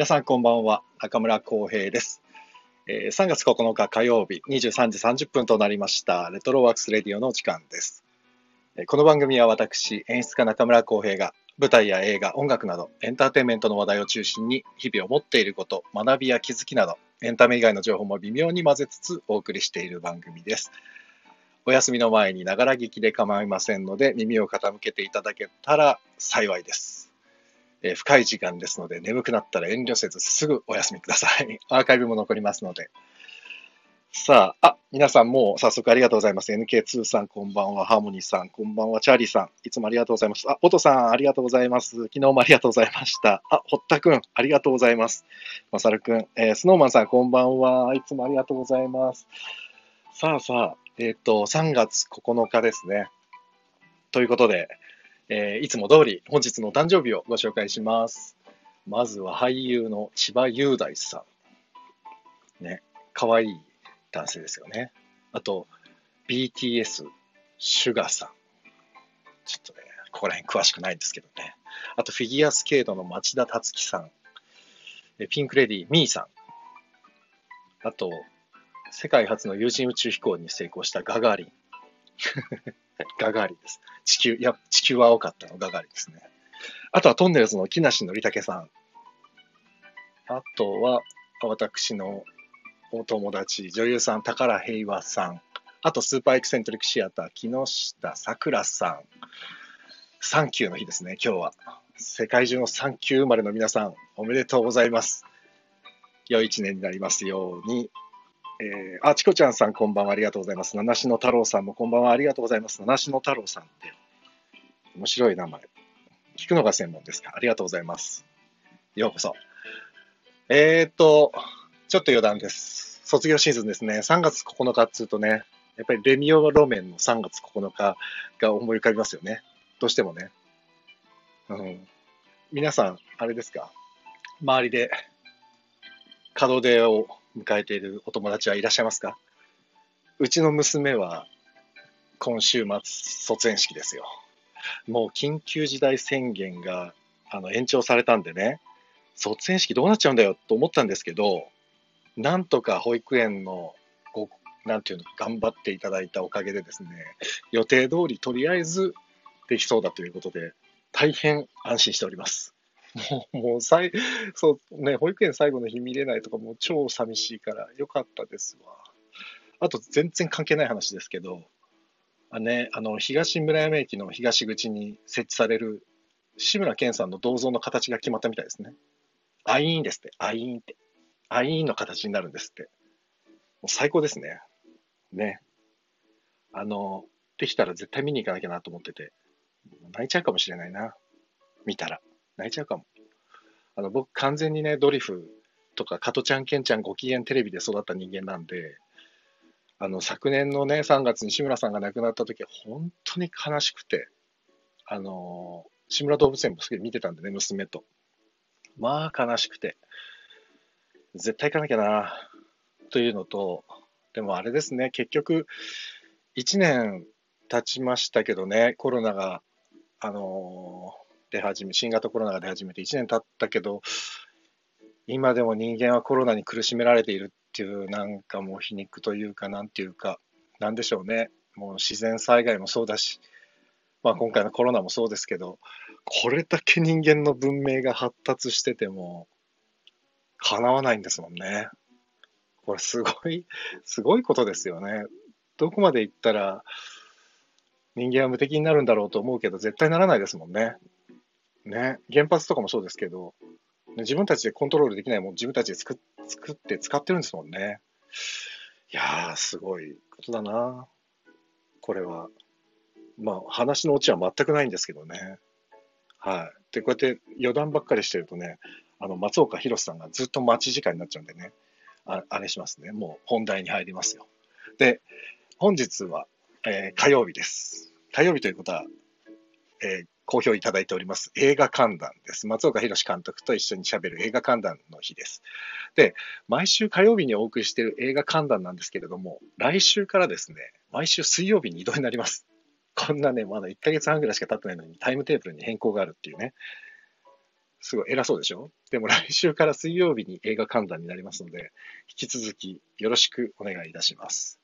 皆さんこんばんは。中村浩平です。えー3月9日火曜日23時30分となりました。レトロワークスレディオの時間です。えこの番組は私、演出家中村浩平が舞台や映画、音楽などエンターテインメントの話題を中心に日々思っていること、学びや気づきなどエンタメ以外の情報も微妙に混ぜつつお送りしている番組です。お休みの前にながら聞きで構いませんので耳を傾けていただけたら幸いです。えー深い時間ですので、眠くなったら遠慮せずすぐお休みください。アーカイブも残りますので。さあ、あ、皆さんもう早速ありがとうございます。NK2 さんこんばんは、ハーモニーさんこんばんは、チャーリーさん、いつもありがとうございます。あ、オトさんありがとうございます。昨日もありがとうございました。あ、堀田くんありがとうございます。まさるくん、えースノーマンさんこんばんは。いつもありがとうございます。さあさあ、えっ、と、3月9日ですね。ということで、えーいつも通り本日の誕生日をご紹介します。まずは俳優の千葉雄大さん。ね、可愛いい男性ですよね。あと、BTS、シュガーさん。ちょっとね、ここら辺詳しくないんですけどね。あと、フィギュアスケートの町田達樹さん。ピンクレディー、ミーさん。あと、世界初の有人宇宙飛行に成功したガガーリン。ガガーリンです。地球、いや、地球は青かったのガガーリンですね。あとはトンネルズの木梨憲武さん。あとは、私のお友達、女優さん、宝平和さん。あと、スーパーエキセントリックシアター、木下さくらさん。サンキューの日ですね、今日は。世界中のサンキュー生まれの皆さん、おめでとうございます。良い一年になりますように。えー、あ、チコちゃんさん、こんばんは、ありがとうございます。七種の太郎さんもこんばんは、ありがとうございます。七種の太郎さんって、面白い名前。聞くのが専門ですか。ありがとうございます。ようこそ。えーっと、ちょっと余談です。卒業シーズンですね。3月9日っつうとね、やっぱりレミオ路面の3月9日が思い浮かびますよね。どうしてもね。うん。皆さん、あれですか？周りで門出を迎えているお友達はいらっしゃいますか？うちの娘は今週末卒園式ですよ。もう緊急事態宣言があの延長されたんでね、卒園式どうなっちゃうんだよと思ったんですけど、なんとか保育園のご、なんていうの、頑張っていただいたおかげでですね、予定通りとりあえずできそうだということで、大変安心しております。もう、もうさい、そうね、保育園最後の日見れないとかもう超寂しいからよかったですわ。あと全然関係ない話ですけど、あね、あの、東村山駅の東口に設置される志村けんさんの銅像の形が決まったみたいですね。アイーンですって、アイーンって。アイーンの形になるんですって。もう最高ですね。ね。あの、できたら絶対見に行かなきゃなと思ってて、泣いちゃうかもしれないな。見たら。泣いちゃうかも。あの、僕完全にね、ドリフとか、加トちゃん、ケンちゃん、ご機嫌テレビで育った人間なんで、あの、昨年のね、3月に志村さんが亡くなった時、本当に悲しくて、あの、志村動物園もすげえ見てたんでね、娘と。まあ、悲しくて。絶対行かなきゃな、というのと、でもあれですね、結局、1年経ちましたけどね、コロナが、あの出始め、新型コロナが出始めて1年経ったけど、今でも人間はコロナに苦しめられているっていう、なんかもう皮肉というか、なんていうか、なんでしょうね。もう自然災害もそうだし、まあ今回のコロナもそうですけど、これだけ人間の文明が発達してても、叶わないんですもんね。これすごい、すごいことですよね。どこまで行ったら人間は無敵になるんだろうと思うけど、絶対ならないですもんね。ね。原発とかもそうですけど、ね自分たちでコントロールできないもん自分たちで作っ作って使ってるんですもんね。いやー、すごいことだな。これは。まあ、話のオチは全くないんですけどね。はい。で、こうやって余談ばっかりしてるとね、あの、松岡弘さんがずっと待ち時間になっちゃうんでね、ああれしますね。もう本題に入りますよ。で、本日は、えー火曜日です。火曜日ということは、えー好評いただいております映画観覧です。松岡弘監督と一緒に喋る映画観覧の日です。で、毎週火曜日にお送りしている映画観覧なんですけれども、来週からですね、毎週水曜日に移動になります。こんなね、まだ1ヶ月半ぐらいしか経ってないのにタイムテーブルに変更があるっていうね。すごい偉そうでしょ？でも来週から水曜日に映画観覧になりますので、引き続きよろしくお願いいたします。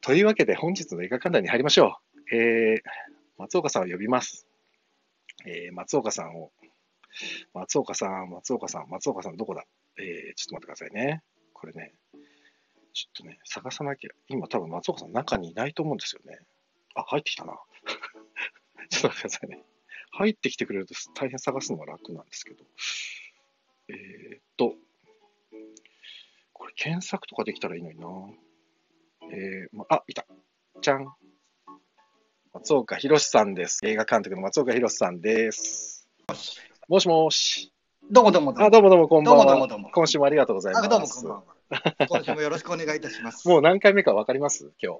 というわけで本日の映画観覧に入りましょう。えー、松岡さんを呼びます。えー、松岡さんを、松岡さん、松岡さん、松岡さんどこだ？えー、ちょっと待ってくださいね。これね、ちょっとね、探さなきゃ。今多分松岡さん中にいないと思うんですよね。あ、入ってきたな。ちょっと待ってくださいね。入ってきてくれると大変探すのが楽なんですけど。えーっと、これ検索とかできたらいいのにな。えー、ま、あ、いた。じゃん。松岡弘さんです。映画監督の松岡弘さんです。もしもし。どうもどうもどうも。あ、どうもどうもこんばんは。どうもどうもどうも今週もありがとうございます。あどうもこんばんは。今週もよろしくお願いいたします。もう何回目かわかります？今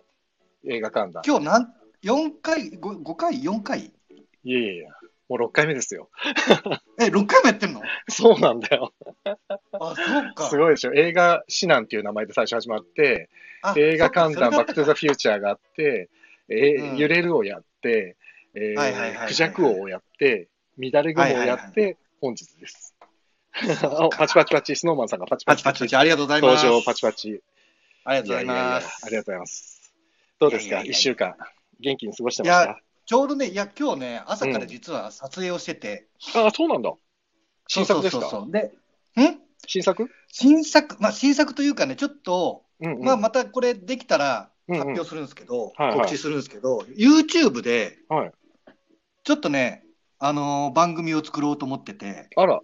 日。映画観覧。今日なん4回、5, 5回、4回？いやいやいや、もう6回目ですよ。え、6回もやってんの？そうなんだよ。あ、そうか。すごいでしょ。映画指南っていう名前で最初始まって、あ映画観覧、そっかバックトゥザフューチャーがあって、えーうん揺れるをやって、えークジャク王をやって、乱れ雲をやって、はい本日です。パチパチパチ、スノーマンさんがパチパチパチパチパチありがとうございます。登場パチパチ。ありがとうございます。ありがとうございます。どうですか？一週間。元気に過ごしてまいやしたちょうどね、いや、今日ね、朝から実は撮影をしてて、あ、そうなんだ。新作ですか？そうで、ん？新作？新作、まあ、新作というかね、ちょっと、うんうん。まあ、またこれできたらうんうん発表するんですけど、はいはい告知するんですけど、YouTube で、はい。ちょっとね、あのー番組を作ろうと思ってて、あら。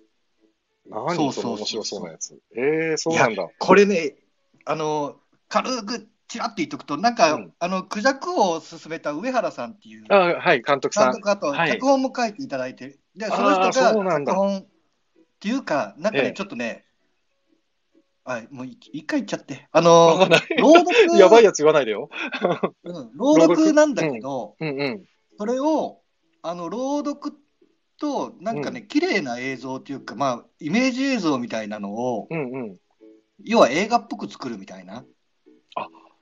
何そうそう面白そうなやつ。えー、そうなんだ。これね、あのー軽くちらっと言っとくと、なんか、うんあのクジャク王を勧めた上原さんっていうあはい、監督さん。監督、あとはい脚本も書いていただいて、でその人が脚本っていうか、なんかね、ええちょっとね、はい、もうい一回言っちゃって、あのー朗読やばいやつ言わないでよ。うん朗読なんだけど、うんうん。それをあの朗読となんかね、綺麗な映像っていうか、まあ、イメージ映像みたいなのを、うんうん。要は映画っぽく作るみたいな、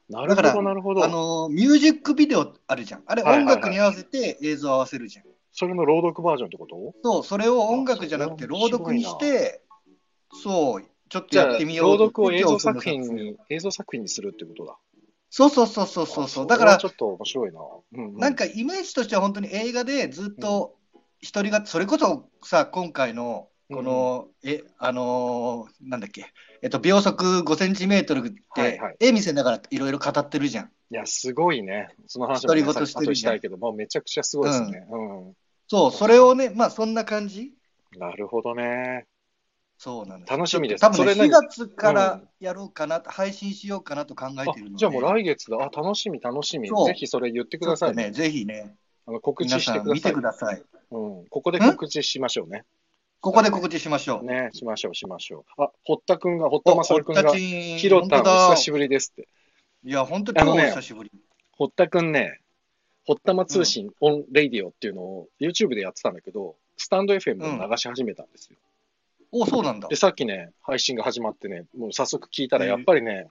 なるほど、なるほどあ。のミュージックビデオあるじゃん、あれ、はいはいはい音楽に合わせて映像合わせるじゃん。それの朗読バージョンってこと？そう、それを音楽じゃなくて朗読にして、そう、ちょっとじゃあ、やってみよう朗読を映像作品に、映像作品にするってことだ。そうそうそうそうそうそう、だからちょ、っと面白いな。うんうん、なんかイメージとしては本当に映画でずっと一人が、それこそさ、今回のこの、え、あのーなんだっけ、えっと、秒速5センチメートルっはいはいて、絵見せながらいろいろ語ってるじゃん。いや、すごいね。その話も、ね、独り言してる後にしたいけど、もうめちゃくちゃすごいですね。うん。そう、それをね、まあそんな感じなるほどね。そうなんです。楽しみです多分ね、それ何？4月からやろうかな、配信しようかなと考えてるので。じゃあもう来月だ。あ、楽しみ、楽しみ。ぜひそれ言ってくださいちょっとね、ぜひね、あの告知皆してくださいさん見てく。ださい。うん。ここで告知しましょうね。ここで告知しましょう。ね、しましょう、しましょう。あ、堀田くんが、堀田正くんが、ちひろたんお久しぶりですって。いや、本当に超お久しぶり。堀田くんね、堀田間通信 on radio っていうのを YouTube でやってたんだけど、 stand FM を流し始めたんですよ。お、そうなんだで、。さっきね、配信が始まってね、もう早速聞いたら、やっぱりね、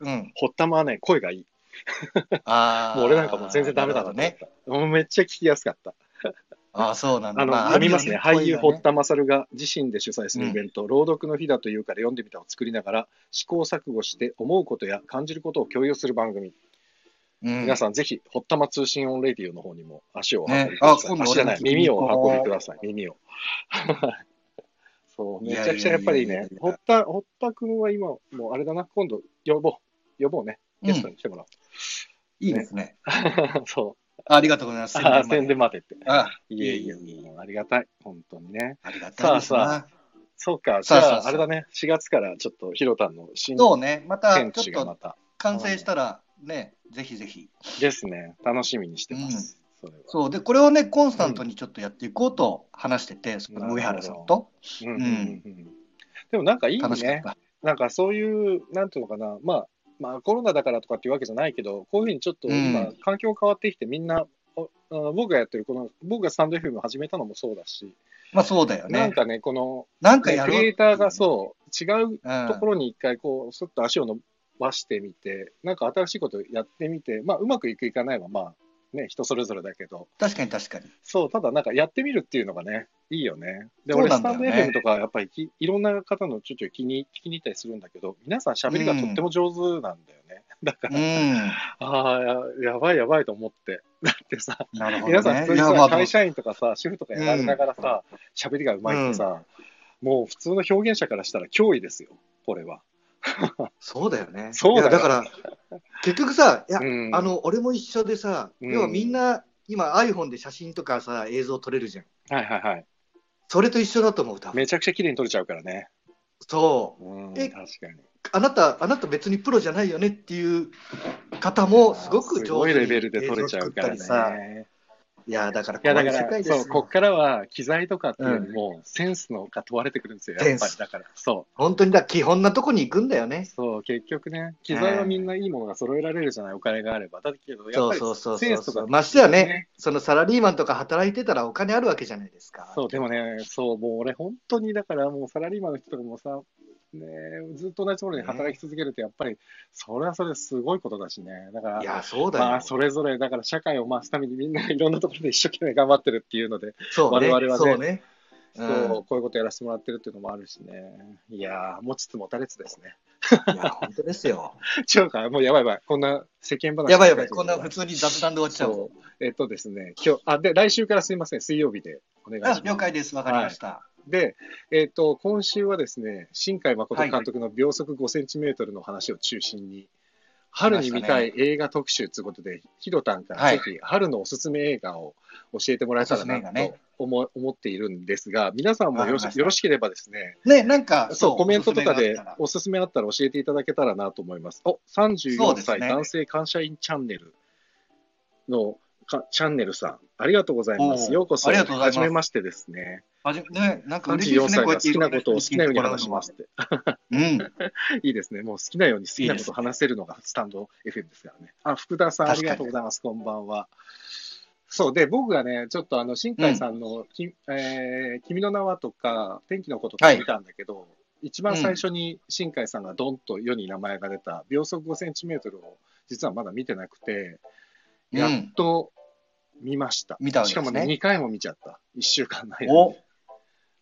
うん。堀田間はね、声がいい。あーもう俺なんかもう全然ダメだっね。た。もうめっちゃ聞きやすかった。あーそうなんだ。あの、まあ読みますね。俳優、堀あ田勝が自身で主催するイベント、朗読の日だというから読んでみたを作りながら、試行錯誤して思うことや感じることを共有する番組。うん皆さん、ぜひ、堀田間通信オンレディオの方にも足をお運ねびください。あ今度足じゃない、耳を運びください。耳を。そう、めちゃくちゃやっぱりね堀田、堀田くんは今、もうあれだな、今度呼ぼう。呼ぼうね。ゲストに来てもらいいですね。おう。そう。ありがとうございます。宣伝待てって。あいえいえありがたい。本当にね。ありがたいですな。さそうか、じゃあ、あれだね、4月からちょっとヒロタンの新そうね、また天ちょっと。完成したら、ね、ぜひぜひ。ですね。楽しみにしてます。それは。そう、で、これをね、コンスタントにちょっとやっていこうと話してて、その上原さんと。うん。うんうんうんでもなんかいいね。なんかそういう、なんていうのかな、まあ、まあコロナだからとかっていうわけじゃないけど、こういうふうにちょっと今、うん。環境変わってきて、みんな、僕がやってるこの、僕がスタンド FM を始めたのもそうだし、まあそうだよね。なんかね、この、なんかやクリエイターがそう、違ううん。ところに一回こう、すっと足を伸ばしてみて、なんか新しいことやってみて、まあ、うまくいくいかないは、まあ、ね、人それぞれだけど、確かに確かに。そう、ただなんかやってみるっていうのがね、いいよね。で、俺、スタンドね FM とか、やっぱりきいろんな方のちょいちょい気に 聞きに行ったりするんだけど、皆さん喋りがとっても上手なんだよね。だから、うん。ああ、ややばいやばいと思って。だってさ、ね。皆さん普通にさ会社員とかさ、主婦とかやられながらさ、喋、りがうまいってさ、もう普通の表現者からしたら脅威ですよ、これは。そうだよね。そうだだから、結局さ、いや、うんあの、俺も一緒でさ、うん要はみんな、今 iPhone で写真とかさ、映像撮れるじゃん。はいはいはい。それと一緒だと思う、多分。めちゃくちゃ綺麗に撮れちゃうからね。そう。うん、え確かに。あなた、あなた別にプロじゃないよねっていう方もすごくすごい上手にレベルで撮れちゃうから映像作ったりさね。いや、だからだから、そう、こっからは機材とかっていうよりも、センスのが問われてくるんですよ、やっぱり。だから、そ本当にだ、基本なとこに行くんだよう。ね。そう、結局ね、機材はみんないいものが揃えられるじゃない、お金があれば。だけど、やっぱりそうそうそうセンスとか。ましてやね、そのサラリーマンとか働いてたらお金あるわけじゃないですか。そう、でもね、そう、もう俺、本当にだから、もうサラリーマンの人とかもさ、ね、ずっと同じところに働き続けると、やっぱり、それはそれですごいことだしね。だからい、や、そうだよ。まあ、それぞれ、だから社会を回すためにみんないろんなところで一生懸命頑張ってるっていうので、そうね。我々はねそうね。そう、うんこういうことやらせてもらってるっていうのもあるしね。いやー、持ちつ持たれつですね。いや、本当ですよ。違うか、もうやばいやばい。こんな世間話。やばいやばい、こんな普通に雑談で終わっちゃう。えっとですね、今日、あ、で、来週からすいません、水曜日でお願いしあます。了解です、わかりました。で、えっ、と、今週はですね、新海誠監督の秒速5センチメートルの話を中心に、春に見たい映画特集ということで、ヒロタンからぜひ春のおすすめ映画を教えてもらえたらなと思,、思っているんですが、皆さんもよろしければですね、ね、なんか、そう、コメントとかでおすすめがあったら。教えていただけたらなと思います。お、そう34歳、男性感謝員チャンネルのかチャンネルさん、ありがとうございます。ようこそ、はじめましてですね。はじね、なんか嬉しい34ですね、好きなことを好きなように話しますって。うん。いいですね。もう好きなように好きなことを話せるのがスタンド FM ですからね。あ、福田さん、ありがとうございます。こんばんは。そうで、僕がね、ちょっとあの、新海さんの、きえー君の名はとか、天気のこととか見たんだけど、一番最初に新海さんがドンと世に名前が出た、秒速5センチメートルを実はまだ見てなくて、うんやっと見ました。見たわけですねしかもね、2回も見ちゃった。1週間の間にお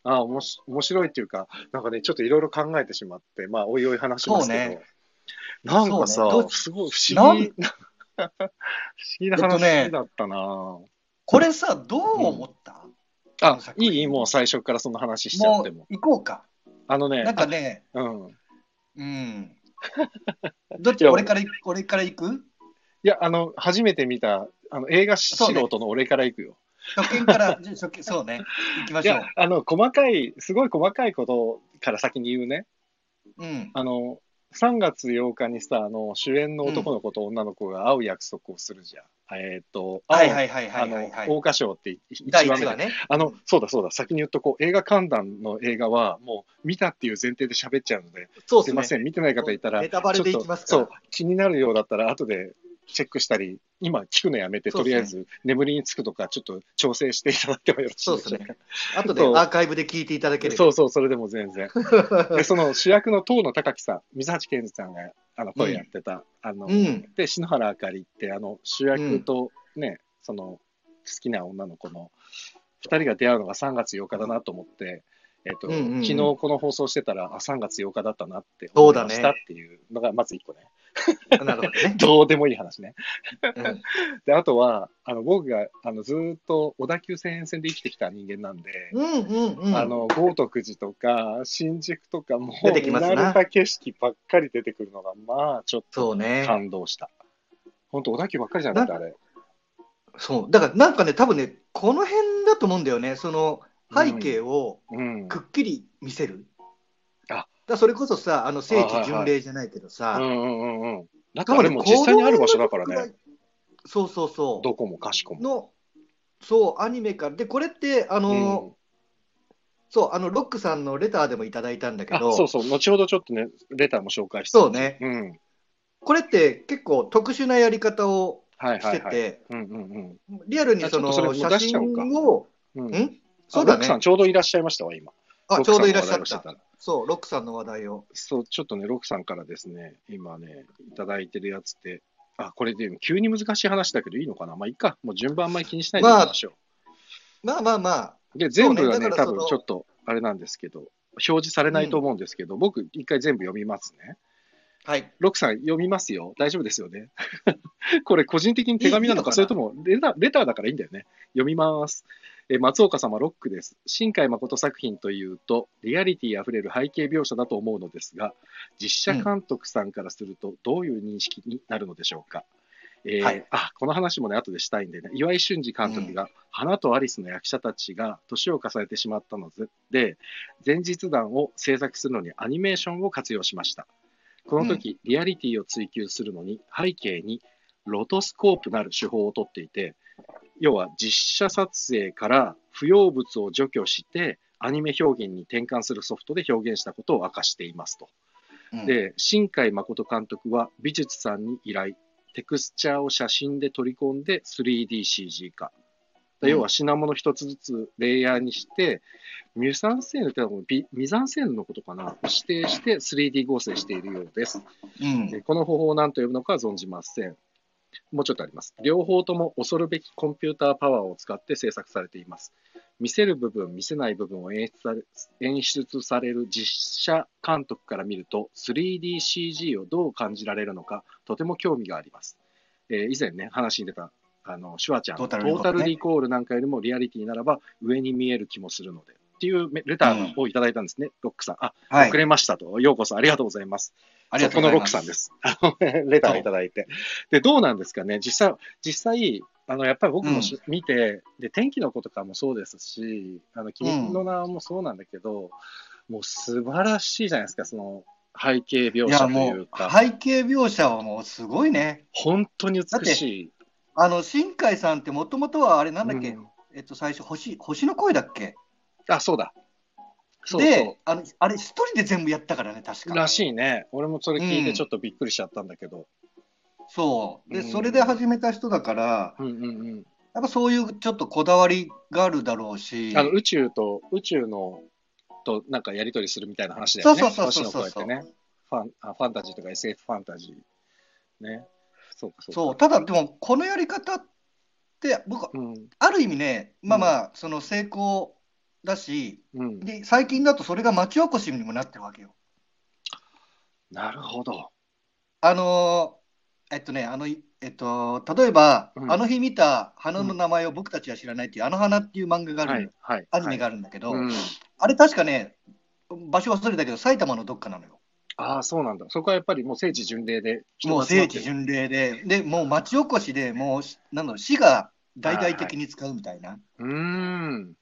ああ、おもし面白いっていうか、なんかね、ちょっといろいろ考えてしまって、まあ、おいおい話しますけど、ね。なんかさ、ね。すごい不思議、不思議なえっとね話だったな、これさ、どう思った、あ、作品。いいもう最初からその話しちゃもうっても。行こうか。あのね、なんかね、あうん。うん。どっち？俺から俺から行く？いや、あの、初めて見た、あの、映画素人の俺から行くよ。初見から、初見、そうね。行きましょうあの、細かい、すごい細かいことから先に言うね。うん。あの、3月8日にさ、あの、主演の男の子と女の子が会う約束をするじゃん。えっ、と、はいはいはいはあのいはい、はい。桜花賞って一第番目1話ね。あの、そうだそうだ、先に言っとこう、映画観覧の映画は、もう見たっていう前提で喋っちゃうので、そうですね。すいません、見てない方いたら、ネタバレでいきますからちょっとそう、気になるようだったら、後でチェックしたり、今聞くのやめて、とりあえず眠りにつくとか、ちょっと調整していただいてもよろしいでしょうか。ですね。後でアーカイブで聞いていただければ。そうそう、それでも全然。で、その主役の遠野隆樹さん、水橋健二さんがあの声やってた、あの、うん。で、篠原あかりって、あの、主役とね、その、好きな女の子の二人が出会うのが3月8日だなと思って、えっ、と、うんうんうん昨日この放送してたら、あ、3月8日だったなって思いましたっていうのが、まず一個ね。なるほどね。どうでもいい話ね。うん で、あとは、あの、僕が、あの、ずーっと小田急線沿線で生きてきた人間なんで、うんうんうん。あの、豪徳寺とか、新宿とか、もう、出てきます慣れた景色ばっかり出てくるのが、まあ、ちょっと。感動した。本当小田急ばっかりじゃなかった、あれ。そう。だからなんかね、多分ね、この辺だと思うんだよね。その背景をうん。くっきり見せる。あだからそれこそさ、あの聖地巡礼じゃないけどさ、うんうんうんうん。だからも実際にある場所だからね。。そうそうそう。どこもかしこも。の、そう、アニメから。で、これって、あの、そう、あの、ロックさんのレターでもいただいたんだけあど、そうそう、後ほどちょっとね、レターも紹介して。そうね。うん。これって結構特殊なやり方をして。て、うんうんリアルにその写真を、うん。うん？んそそううだね。ちょうどいらっしゃいましたわ、今。あ、ちょうどいらっしゃった。そう、ロックさんの話題を。そう、ちょっとね、ロックさんからですね、今ね、いただいてるやつで、あ、これで急に難しい話だけどいいのかな？まあいいか。もう順番あんまり気にしないでいきましょまあまあまあ、う。で、全部がね、多だからその分ちょっと、あれなんですけど、表示されないと思うんですけど、僕一回全部読みますね。はい。ロックさん読みますよ。大丈夫ですよね？これ個人的に手紙なのか、いいのかな？それともレターレターだからいいんだよね。読みます。えー松岡様、ロックです。新海誠作品というと、リアリティあふれる背景描写だと思うのですが、実写監督さんからすると、どういう認識になるのでしょうか。えーはいあこの話もね、後でしたいんでね、岩井俊二監督が、花とアリスの役者たちが年を重ねてしまったので、前日談を制作するのにアニメーションを活用しました。この時、リアリティを追求するのに、背景にロトスコープなる手法をとっていて、要は実写撮影から不要物を除去して、アニメ表現に転換するソフトで表現したことを明かしていますと。うん、で、新海誠監督は美術さんに依頼、テクスチャーを写真で取り込んで 3DCG 化。うん要は品物一つずつレイヤーにして、ミュサンセーヌってミザンセーヌのことかな指定して 3D 合成しているようです。うんでこの方法を何と呼ぶのかは存じません。もうちょっとあります。両方とも恐るべきコンピューターパワーを使って制作されています。見せる部分、見せない部分を演出され演出される実写監督から見ると、3DCG をどう感じられるのか、とても興味があります。えー以前ね、話に出た、あの、シュワちゃん、トートタルリコールねータルリコールなんかよりもリアリティならば上に見える気もするので、っていうメレターをいただいたんですね、ロックさん。あ、はい遅れましたと。ようこそありがとうございます。ありがとうございます。このロックさんです。レターをいただいて。で、どうなんですかね、実際、実際、あのやっぱり僕もし、見てで、天気の子とかもそうですし、あの君の名もそうなんだけど、もう素晴らしいじゃないですか、その背景描写というか、背景描写はもうすごいね。本当に美しい。あの新海さんってもともとはあれなんだっけ、うんえっと最初星星の声だっけ？あ、そうだ。そうでそあのあれ一人で全部やったからね確う。からしいね。俺もそれ聞いうんてちょっとびっくりしちゃったんだけど。そうで、うんそれで始めた人だからうんうんうん。やっぱそういうちょっとこだわりがあるだろうしあの宇宙と、宇宙の、となんかやり取りするみたいな話だよね。そうそうそうそう星の声ってね。ファンあファンタジーとか SF ファンタジー。ね。そうかそうか。そうただでもこのやり方って僕はうん。ある意味ねまあまあその成功だしうん。で最近だとそれが町おこしにもなってるわけよ。なるほど。あのーえっとね、あの、いえっと、例えば、うんあの日見た花の名前を僕たちは知らないっていう、あの花っていう漫画があるはい。はい。アニメがああるんだけど、うん。あれ確かね、場所忘れたけど、埼玉のどっかなのよ。ああ、そうなんだ。そこはやっぱりもう聖地巡礼で人もう聖地巡礼で、で、もう町おこしでもう、しなんだろう、市が大々的に使うみたいな。うーん。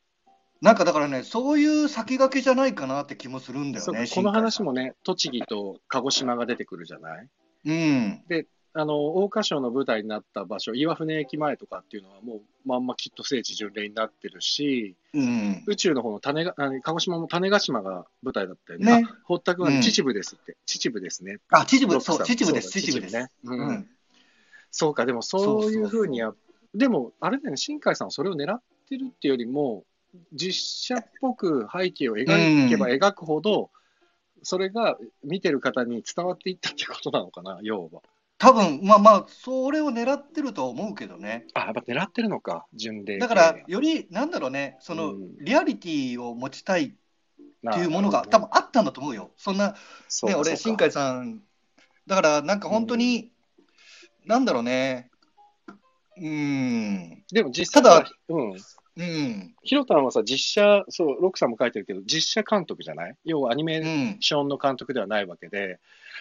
なんかだからね、そういう先駆けじゃないかなって気もするんだよね、この話もね。ね、栃木と鹿児島が出てくるじゃない？うん。あの、桜花賞の舞台になった場所、岩船駅前とかっていうのはもうまんまきっと聖地巡礼になってるし、うん。宇宙の方の種が、鹿児島も種子島が舞台だったよね。ねあ堀田君はねうん秩父ですって。秩父ですね。あ、秩父、そう、秩父です、秩父です。ね。う。うんん。そうか、でもそういうふうにや、でもあれだよね、新海さんはそれを狙ってるっていうよりも、実写っぽく背景を描けば描くほど、それが見てる方に伝わっていったってことなのかな、要は。多分まあまあ、それを狙ってるとは思うけどね。あ、やっぱ狙ってるのか、巡礼系だから、より、なんだろうね、その、うんリアリティを持ちたいっっていうものが多分あったんだと思うよ。そんな、ね、俺、新海海さん、だからなんか本当に、なんだろうね、うーん、でも実際はただ、うん。うん、ヒロタンはさ、実写、そう、ロックさんも書いてるけど、実写監督じゃない？要はアニメうん、ーションの監督ではないわけで、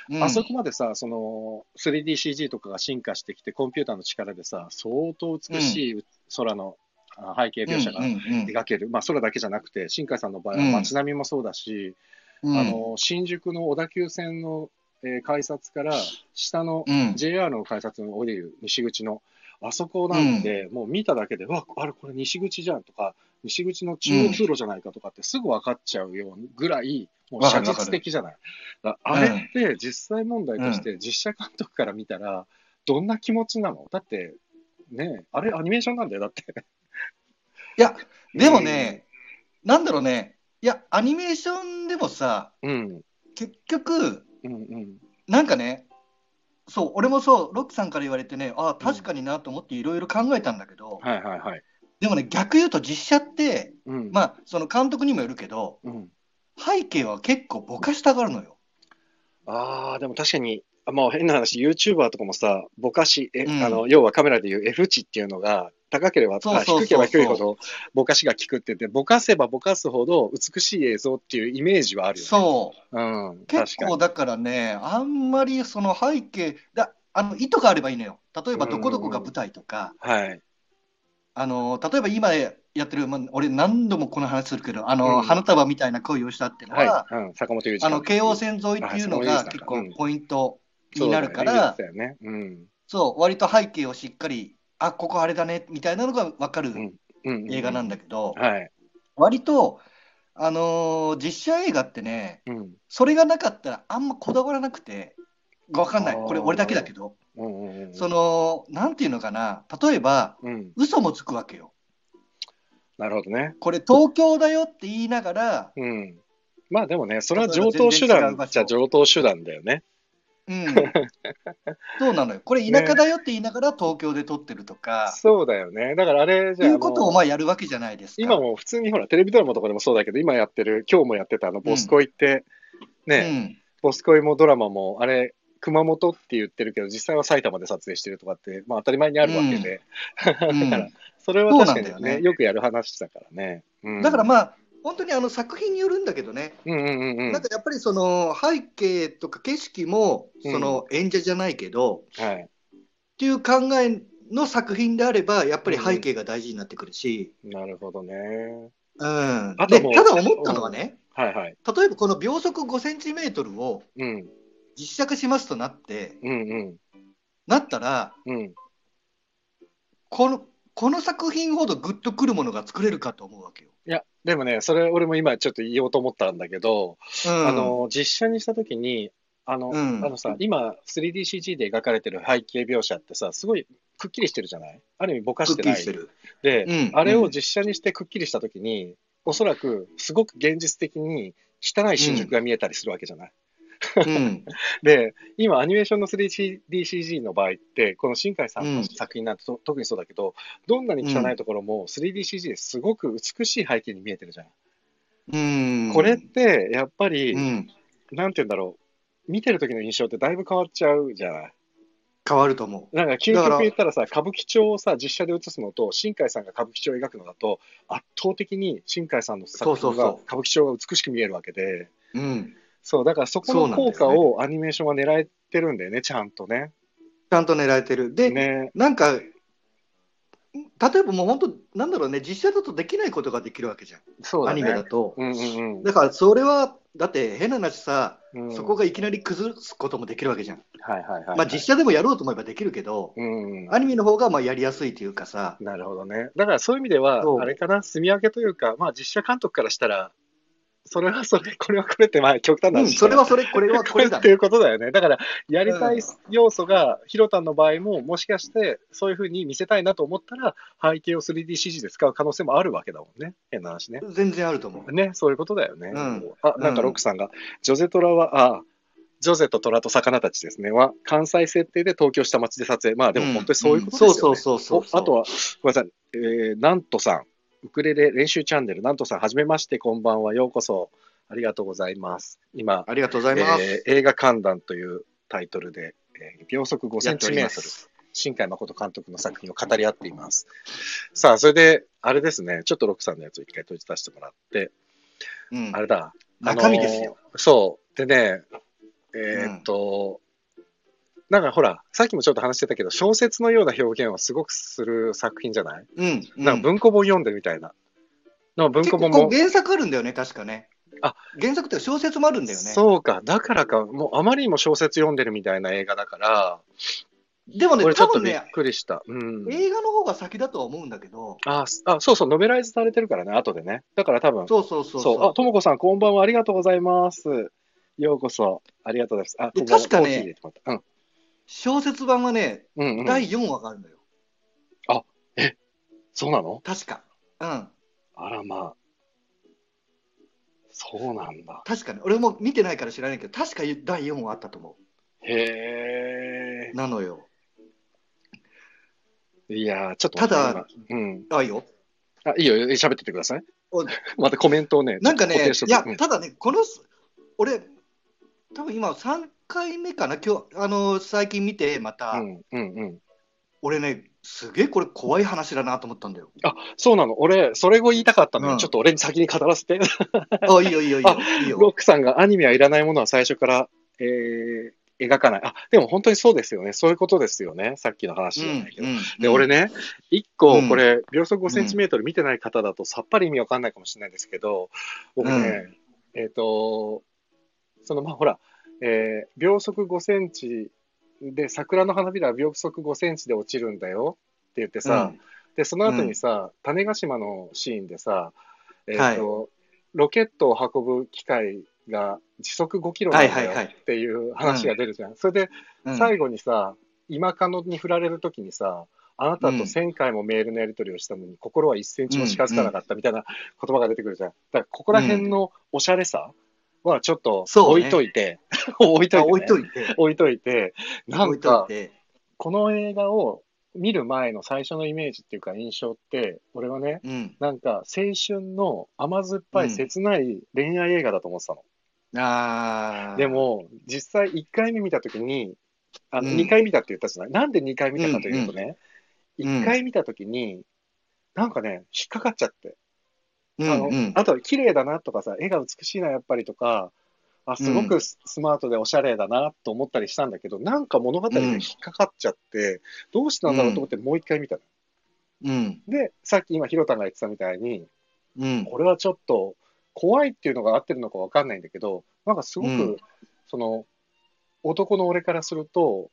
うん。あそこまでさ、その 3DCG とかが進化してきて、コンピューターの力でさ、相当美しい空のあ背景描写が描ける、まあ空だけじゃなくて、新海さんの場合はうん。街並みもそうだし、うん。あの新宿の小田急線の、えー改札から下のうん。JR の改札に降りる西口の、あそこなんで、もう見ただけで、うわ、あれ、これ西口じゃんとか、西口の中央通路じゃないかとかってすぐ分かっちゃうようぐらい、もう写実的じゃない。あれって実際問題として実写監督から見たら、どんな気持ちなの？だって、ねあれアニメーションなんだよ、だって。いや、でもね、なんだろうね、いや、アニメーションでもさ、うん、結局、うん、うん。なんかね、そう、俺もそう、ロックさんから言われてね、ああ、確かになと思っていろいろ考えたんだけど、はいはいはい。でもね、逆言うと実写って、うん。まあ、その監督にもよるけど、うん、背景は結構ぼかしたがるのよ。ああ、でも確かに、あもう変な話、YouTuber とかもさ、ぼかし、えうんあの要はカメラでいう F 値っていうのが高ければ、低ければ低いほどぼかしが効くって言って、ぼかせばぼかすほど美しい映像っていうイメージはあるよね。そう。うん、結。構だからね、あんまりその背景、だあの意図があればいいのよ。例えば、どこどこが舞台とか、はい。あの例えば今やってる、まあ、俺、何度もこの話するけど、あのうん花束みたいな恋をしたっていうのは、はい。うん、坂本龍一あの京王線沿いっていうのあが結構ポイントになるから、そうね。うん。そう、割と背景をしっかり、あここあれだねみたいなのが分かる。映画なんだけど、はい。割と、あのー実写映画ってね、うん。それがなかったらあんまこだわらなくて、分かんない、これ、俺だけだけど、うんうんうん。その、なんていうのかな、例えば、うん。嘘もつくわけよ。なるほどね。これ、東京だよって言いながら、うん。まあでもね、それは上等手段じゃ上等手段だよね。うん、そうなのよ、これ、田舎だよって言いながら東京で撮ってるとか、そうだよね。だからあれじゃあ、いうことをまあやるわけじゃないですか。今も普通にほら、テレビドラマとかでもそうだけど、今やってる、今日もやってたあの、ボスコイって、ね、ボスコイもドラマも、あれ、熊本って言ってるけど、実際は埼玉で撮影してるとかって、まあ当たり前にあるわけで、うん、うん。だからそれは確かにそうなんだよねね。よくやる話だからね。うん。だからまあ、本当にあの作品によるんだけどね、うんうんうんうん。なんかやっぱりその背景とか景色もうんその演者じゃないけど、はい。っていう考えの作品であれば、やっぱり背景が大事になってくるし、なるほどね。うんでただ思ったのはね、はいはい。例えばこの秒速5センチメートルをうん。実写化しますとなって、うんうん。なったら、うん。このこの作品ほどグッとくるものが作れるかと思うわけよ。いや、でもね、それ俺も今ちょっと言おうと思ったんだけど、うんあの、実写にしたときに、あの、うんあのさ、今 3DCG で描かれてる背景描写ってさ、すごいくっきりしてるじゃない？ある意味ぼかしてない。きりしてる。で、うんあれを実写にしてくっきりしたときに、おそらくすごく現実的に汚い新宿が見えたりするわけじゃない？うん。で、今、アニメーションの 3DCG の場合って、この新海さんのうん作品なんて、と特にそうだけど、どんなに汚いところも 3DCG ですごく美しい背景に見えてるじゃん。うん。これって、やっぱり、うん、なんて言うんだろう、見てる時の印象ってだいぶ変わっちゃうじゃない。変わると思う。なんか、究極言ったらさ、歌舞伎町をさ、実写で映すのと、新海さんが歌舞伎町を描くのだと、圧倒的に新海さんの作品が、歌舞伎町が美しく見えるわけで、うん、そう、だからそこの効果をアニメーションは狙えてるんだよね、ちゃんとね。ちゃんと狙えてる。で、ね。なんか、例えばもう本当、なんだろうね、実写だとできないことができるわけじゃん、アそうだね。ニメだと。うんうんだからそれは、だって変な話さ、うん。そこがいきなり崩すこともできるわけじゃん。はいはいはい。まあ実写でもやろうと思えばできるけど、うん。アニメの方がまあやりやすいというかさ、なるほどね。だからそういう意味ではあれかな、住み分けというか、まあ実写監督からしたら、それはそれ、これはこれって、まあ極端なうん、話それはそれ、これはこれだって。いうことだよね。だから、やりたいうん要素が、ヒロタンの場合も、もしかして、そういうふうに見せたいなと思ったら、背景を 3DCG で使う可能性もあるわけだもんね。変な話ね。全然あると思う。ね、そういうことだよね。うんあ、なんかロックさんが、ジョゼトラは、あ、ジョゼとトラと魚たちですね。は、関西設定で東京下町で撮影。まあでも本当にそういうことですよね。うんそうそうそうそうおあとは、ごめんなさい、えー、なんとさん、ウクレレ練習チャンネル、なんとさん、はじめまして、こんばんは、ようこそ。ありがとうございます。今、ありがとうございます。えー映画観覧というタイトルで、えー秒速5センチメートル、す。新海誠監督の作品を語り合っています。さあ、それで、あれですね、ちょっとロックさんのやつを一回閉じ出してもらって、うんあれだ。中身ですよ。あのーそう。でね、えーっと、なんかほら、さっきもちょっと話してたけど、小説のような表現をすごくする作品じゃない、うん。うんなんか文庫本読んでるみたいな。なんか文庫本も。原作あるんだよね、確かね。あ原作って小説もあるんだよね。そうか。だからか。もうあまりにも小説読んでるみたいな映画だから、でもね、俺ちょっとびっくりした。うん。映画の方が先だとは思うんだけど、あ、すあそうそう、ノベライズされてるからね、後でね。だから多分、そうそうそうそう。あ、ともこさん、こんばんは。ありがとうございます。ようこそ。ありがとうございます。あ、確かねコー小説版はね、うん。うん、うん。第4話があるのよ。そうなの？確か。うん。あら、まあ。そうなんだ。確かに。俺も見てないから知らないけど、確か第4話あったと思へえ。ね。なのよ。いやー、ちょっと待ってただ、今うん。あ、いいよ。あ、いいよ、喋っててくださいお。またコメントをね、なんかねいやただね、この、俺、多分今3回目かな、今日、あの、最近見て、また、うん、うん、うん。俺ね、すげえこれ怖い話だなと思ったんだよ。あ、そうなの？俺、それを言いたかったのよ。うんちょっと俺に先に語らせて。あ、いいよ、いいよ、いいよ。いいロッよ。クさんがアニメはいらないものは最初から、えー描かない。あ、でも本当にそうですよね。そういうことですよね。さっきの話じゃないけど。で、俺ね、ね、一個うんこれ、秒速5センチメートル見てない方だとさっぱり意味わかんないかもしれないんですけど、僕ね、えっ、と、その、まあ、ほら、えー秒速5センチで、桜の花びらは秒速5センチで落ちるんだよって言ってさ、で、その後にさ、種子島のシーンでさ、えっ、と、ロケットを運ぶ機械が時速5キロなんだよはいはいはい。っていう話が出るじゃん。それで、うん、最後にさ、今カノに振られるときにさ、あなたと1000回もメールのやり取りをしたのに、心は1センチも近づかなかったみたいな言葉が出てくるじゃん。だから、ここら辺のおしゃれさはちょっとそうね。置いといて、置いといて、あね、置いといて、置いといて、なんかこの映画を見る前の最初のイメージっていうか印象って、俺はね、うん。なんか青春の甘酸っぱい切ない恋愛映画だと思ってたの。あー。で、も、実際1回目見たときに、あのうん。2回見たって言ったじゃない、なんで2回見たかというとね、うんうん1回見たときに、なんかね、引っかかっちゃって、うんあのうん、あと、綺麗だなとかさ、絵が美しいな、やっぱりとか、あすごくススマートでおしゃれだなと思ったりしたんだけど、なんか物語で引っかかっちゃって、どうしたんだろうと思ってもう1回見たの。うん、で、さっき今、ひろたんが言ってたみたいに、うん、これはちょっと怖いっていうのが合ってるのかわかんないんだけど、なんかすごく、うん。その、男の俺からすると、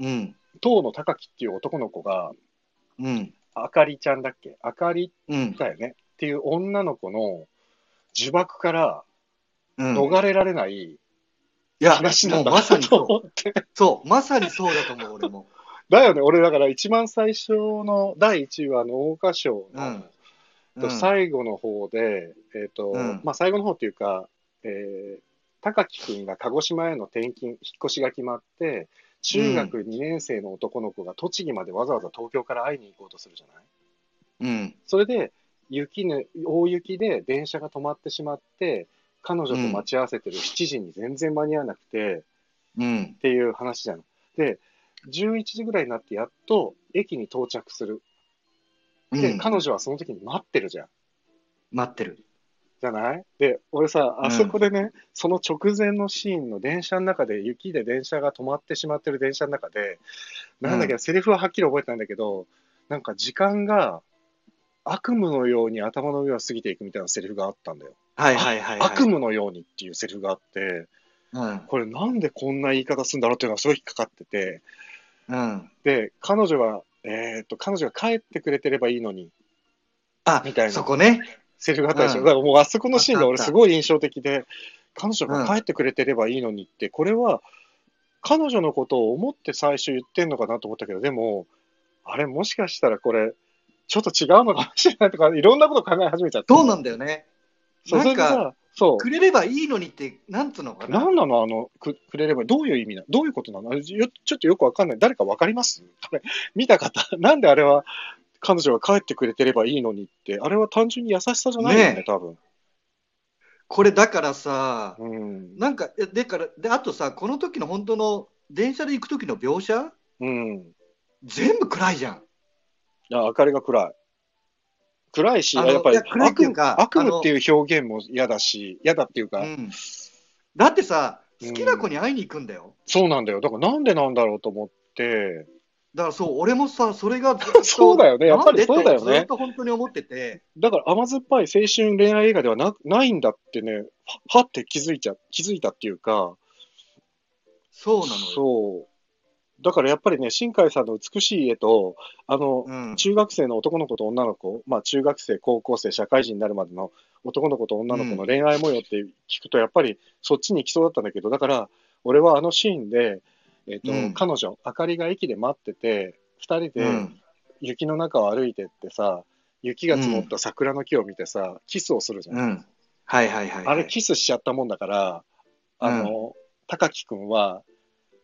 うん、当の高木っていう男の子が、うん、あかりちゃんだっけ？あかりうん、だよねっていう女の子の呪縛からうん。逃れられないいや、話なんだもうまさにとそう。思って。そう、まさにそうだと思う、俺も。だよね、俺だから一番最初の第1話の桜花賞の、うんと最後の方で、えっ、と、うんまあ最後の方っていうか、えー高木くんが鹿児島への転勤、引っ越しが決まって、中学2年生の男の子が栃木までわざわざ東京から会いに行こうとするじゃない？うん、それで、雪ね、大雪で電車が止まってしまって、彼女と待ち合わせてる7時に全然間に合わなくて、うん、っていう話じゃん。で、11時ぐらいになってやっと駅に到着する。で、うん彼女はその時に待ってるじゃん。待ってる。じゃない？で、俺さ、あそこでね、その直前のシーンの電車の中で、雪で電車が止まってしまってる電車の中で、なんだけど、セリフははっきり覚えてないんだけど、なんか時間が悪夢のように頭の上を過ぎていくみたいなセリフがあったんだよ。はいはいはい、はい。悪夢のようにっていうセリフがあって、うん、これなんでこんな言い方するんだろうっていうのがすごい引っかかってて、うん。で、彼女は、えーっと、彼女が帰ってくれてればいいのに、あ、みたいなそこね。セリフがあったでしょ。うんだからもうあそこのシーンが俺すごい印象的で、彼女が帰ってくれてればいいのにって、これは彼女のことを思って最初言ってんのかなと思ったけど、でも、あれもしかしたらこれ、ちょっと違うのかもしれないとか、いろんなこと考え始めちゃって。そうなんだよね。そうなんかそう。くれればいいのにって、なんつうのかな。何なの？あのく、くれれば、どういう意味などういうことなの？よちょっとよくわかんない。誰かわかります？これ、見た方。なんであれは、彼女が帰ってくれてればいいのにって、あれは単純に優しさじゃないよね、ねえ多分。これだからさ、うん。なんか、えでから、で、あとさ、この時の本当の電車で行く時の描写、うん。全部暗いじゃん。いや、明かりが暗い。暗いし、やっぱり悪悪夢っていう表現も嫌だし、嫌だっていうか、うん。だってさ、うん好きな子に会いに行くんだよ。そうなんだよ。だからなんでなんだろうと思って、だからそう、俺もさ、それが そうだよねやっぱりそうだよねずっと本当に思ってて、だから甘酸っぱい青春恋愛映画ではなないんだってね、ははって気づいちゃ、気づいたっていうか、そうなのよ。そう。だからやっぱりね、新海さんの美しい絵と、あの、うん。中学生の男の子と女の子、まあ中学生、高校生、社会人になるまでの男の子と女の子の恋愛模様って聞くと、やっぱりそっちに行きそうだったんだけど、だから俺はあのシーンで、えっ、と、うん彼女、あかりが駅で待ってて、二人うでん。雪の中を歩いてってさ、雪が積もった桜の木を見てさ、キスをするじゃん。うん。はいはいはい、はい。あれキスしちゃったもんだから、あの、高木くんは、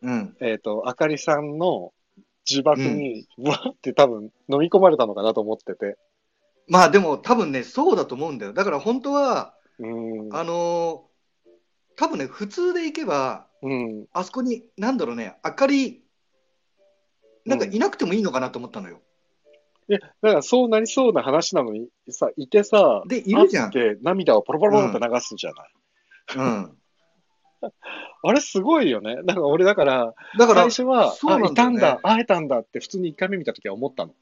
うん。えっ、と、あかりさんの呪縛に、ぶわって多分飲み込まれたのかなと思ってて。まあでも多分ね、そうだと思うんだよ。だから本当は、うん。あのー多分ね、普通で行けば、うん。あそこに、なんだろうね、明かり、なんかいなくてもいいのかなと思ったのよ。いや、だからそうなりそうな話なのに、さ、いてさ、で、いるじゃん。会って涙をポロポロポロって流すじゃない。うん。あれすごいよね。だから俺だから、だから、最初は、あ、そうねいたんだ、会えたんだって普通に1回目見たときは思ったの。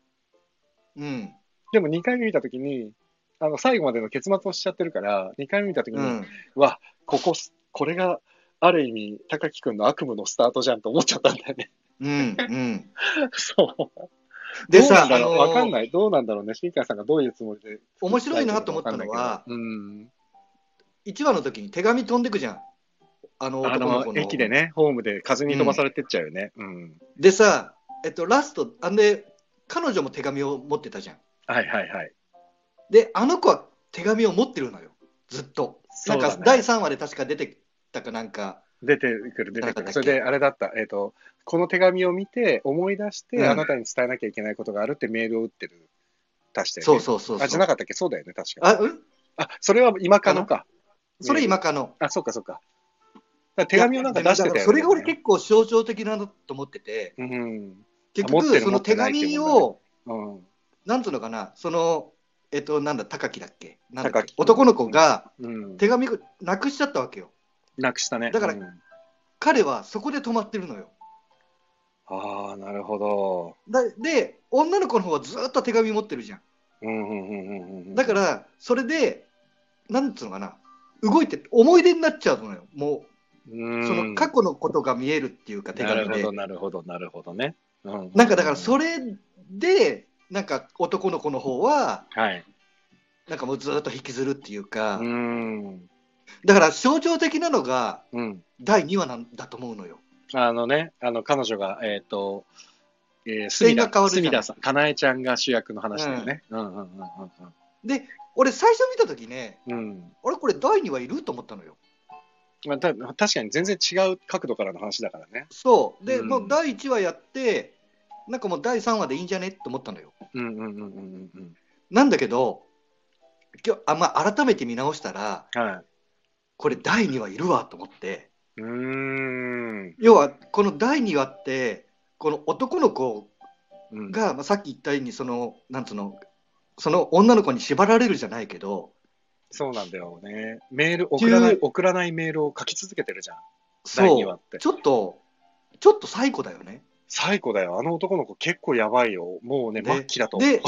うん。でも2回目見たときに、あの、最後までの結末をしちゃってるから、2回目見たときに、うん。わ、ここ、これが、ある意味、高木くんの悪夢のスタートじゃんと思っちゃったんだよね。うん。うん。そう。でさ、あのーわかんない。どうなんだろうね。新海さんがどういうつもりで。面白いなと思ったのはうん。1話の時に手紙飛んでくじゃん。あの男の子の。駅で。ね、ホームで風に飛ばされてっちゃうよね。うん。でさ、えっと、ラスト、あんで、彼女も手紙を持ってたじゃん。はいはいはい。で、あの子は手紙を持ってるのよ。ずっと。なんか、第3話で確か出てたかなんか。出てくる、出てくる。それで、あれだった。えっ、と、この手紙を見て、思い出して、うんあなたに伝えなきゃいけないことがあるってメールを打ってる。足して、ね。そうそうそうそう。あ、じゃなかったっけ？そうだよね、確か。あ、うん？あ、それは今かのか。それ今かの。あ、そうかそうか。手紙をなんか出してたよね。それが俺結構象徴的なのと思ってて、うん。結局、その手紙を、うん。なんつうのかな、その、えっと、なんだ、高木だっけ？男の子がうん。手紙をなくしちゃったわけよ。なくしたね。だからうん彼はそこで止まってるのよ。ああ、なるほど。だで、女の子の方はずっと手紙持ってるじゃん。だから、それで、なんつうのかな、動いて、思い出になっちゃうのよ。もうん、う、その過去のことが見えるっていうか、手紙でなるほど、。なるほど、なるほどね。うん、なんかだから、それで、なんか男の子の方は、はい。なんかもうずっと引きずるっていうか、うん。だから象徴的なのがうん。第2話なんだと思うのよ。あのね、あの、彼女が、えっ、と、えー、隅さん、かなえちゃんが主役の話だよね。うん、うん、うん、で、俺最初見たときね、うん。うん。俺これ第2話いると思ったのよ。まあ、た確かに全然違う角度からの話だからね。そう。で、うんもう第1話やって、なんかもう第3話でいいんじゃねと思ったのよ。うん、うん、うん、うん、うんなんだけど、今日あまあ、改めて見直したら、うん。はい。これ第2話いるわと思って、うーん。要はこの第2話って、この男の子うん、が、まあ、さっき言ったようにその、なんつうの、その女の子に縛られるじゃないけど、そうなんだよね。メール、送らない、送らないメールを書き続けてるじゃん。第2そう、話って。ちょっと、ちょっと最高だよね。最高だよ。あの男の子結構やばいよ。もうね、で末期だと。で、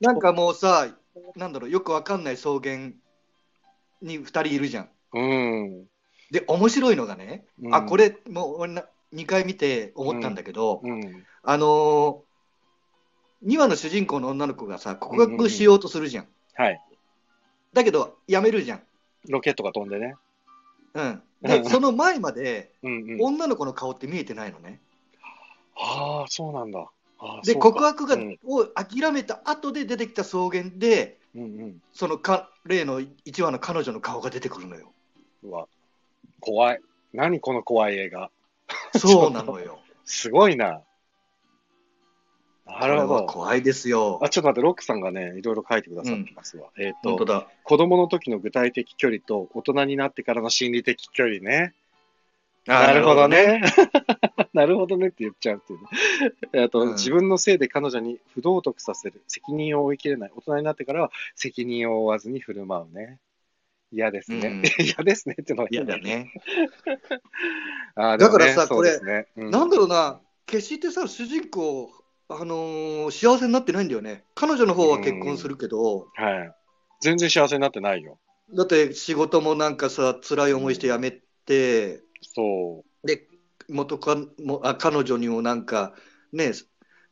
なんかもうさ、なんだろう、よくわかんない草原に2人いるじゃん。うん。で、面白いのがね、うんあ、これ、もう俺な2回見て思ったんだけど、うん。あのー、2話の主人公の女の子がさ、告白しようとするじゃん。はい。だけど、やめるじゃん。ロケットが飛んでね。うん。で、うんその前まで、うんうん。女の子の顔って見えてないのね。ああ、そうなんだ。で、告白が、うんを諦めた後で出てきた草原で、うんうん。そのか例の1話の彼女の顔が出てくるのよ。うわ、怖い。何この怖い映画。そうなのよ。すごいな。なるほど。怖いですよあ、。ちょっと待って、ロックさんがね、いろいろ書いてくださってますわ。えっ、と、本当だ。子供の時の具体的距離と大人になってからの心理的距離ね。なるほど。ね。なるほどねって言っちゃうっていうね。えっと、うん自分のせいで彼女に不道徳させる。責任を負いきれない。大人になってからは責任を負わずに振る舞うね。嫌ですね。うん 嫌ですねってのは嫌だ。ね。あーだからさでもねなんだろうな、決してさ、主人公、あのー幸せになってないんだよね。彼女の方は結婚するけど、はい。全然幸せになってないよ。だって仕事もなんかさ、辛い思いして辞めて、そで、元カもあ彼女にもなんか、ね、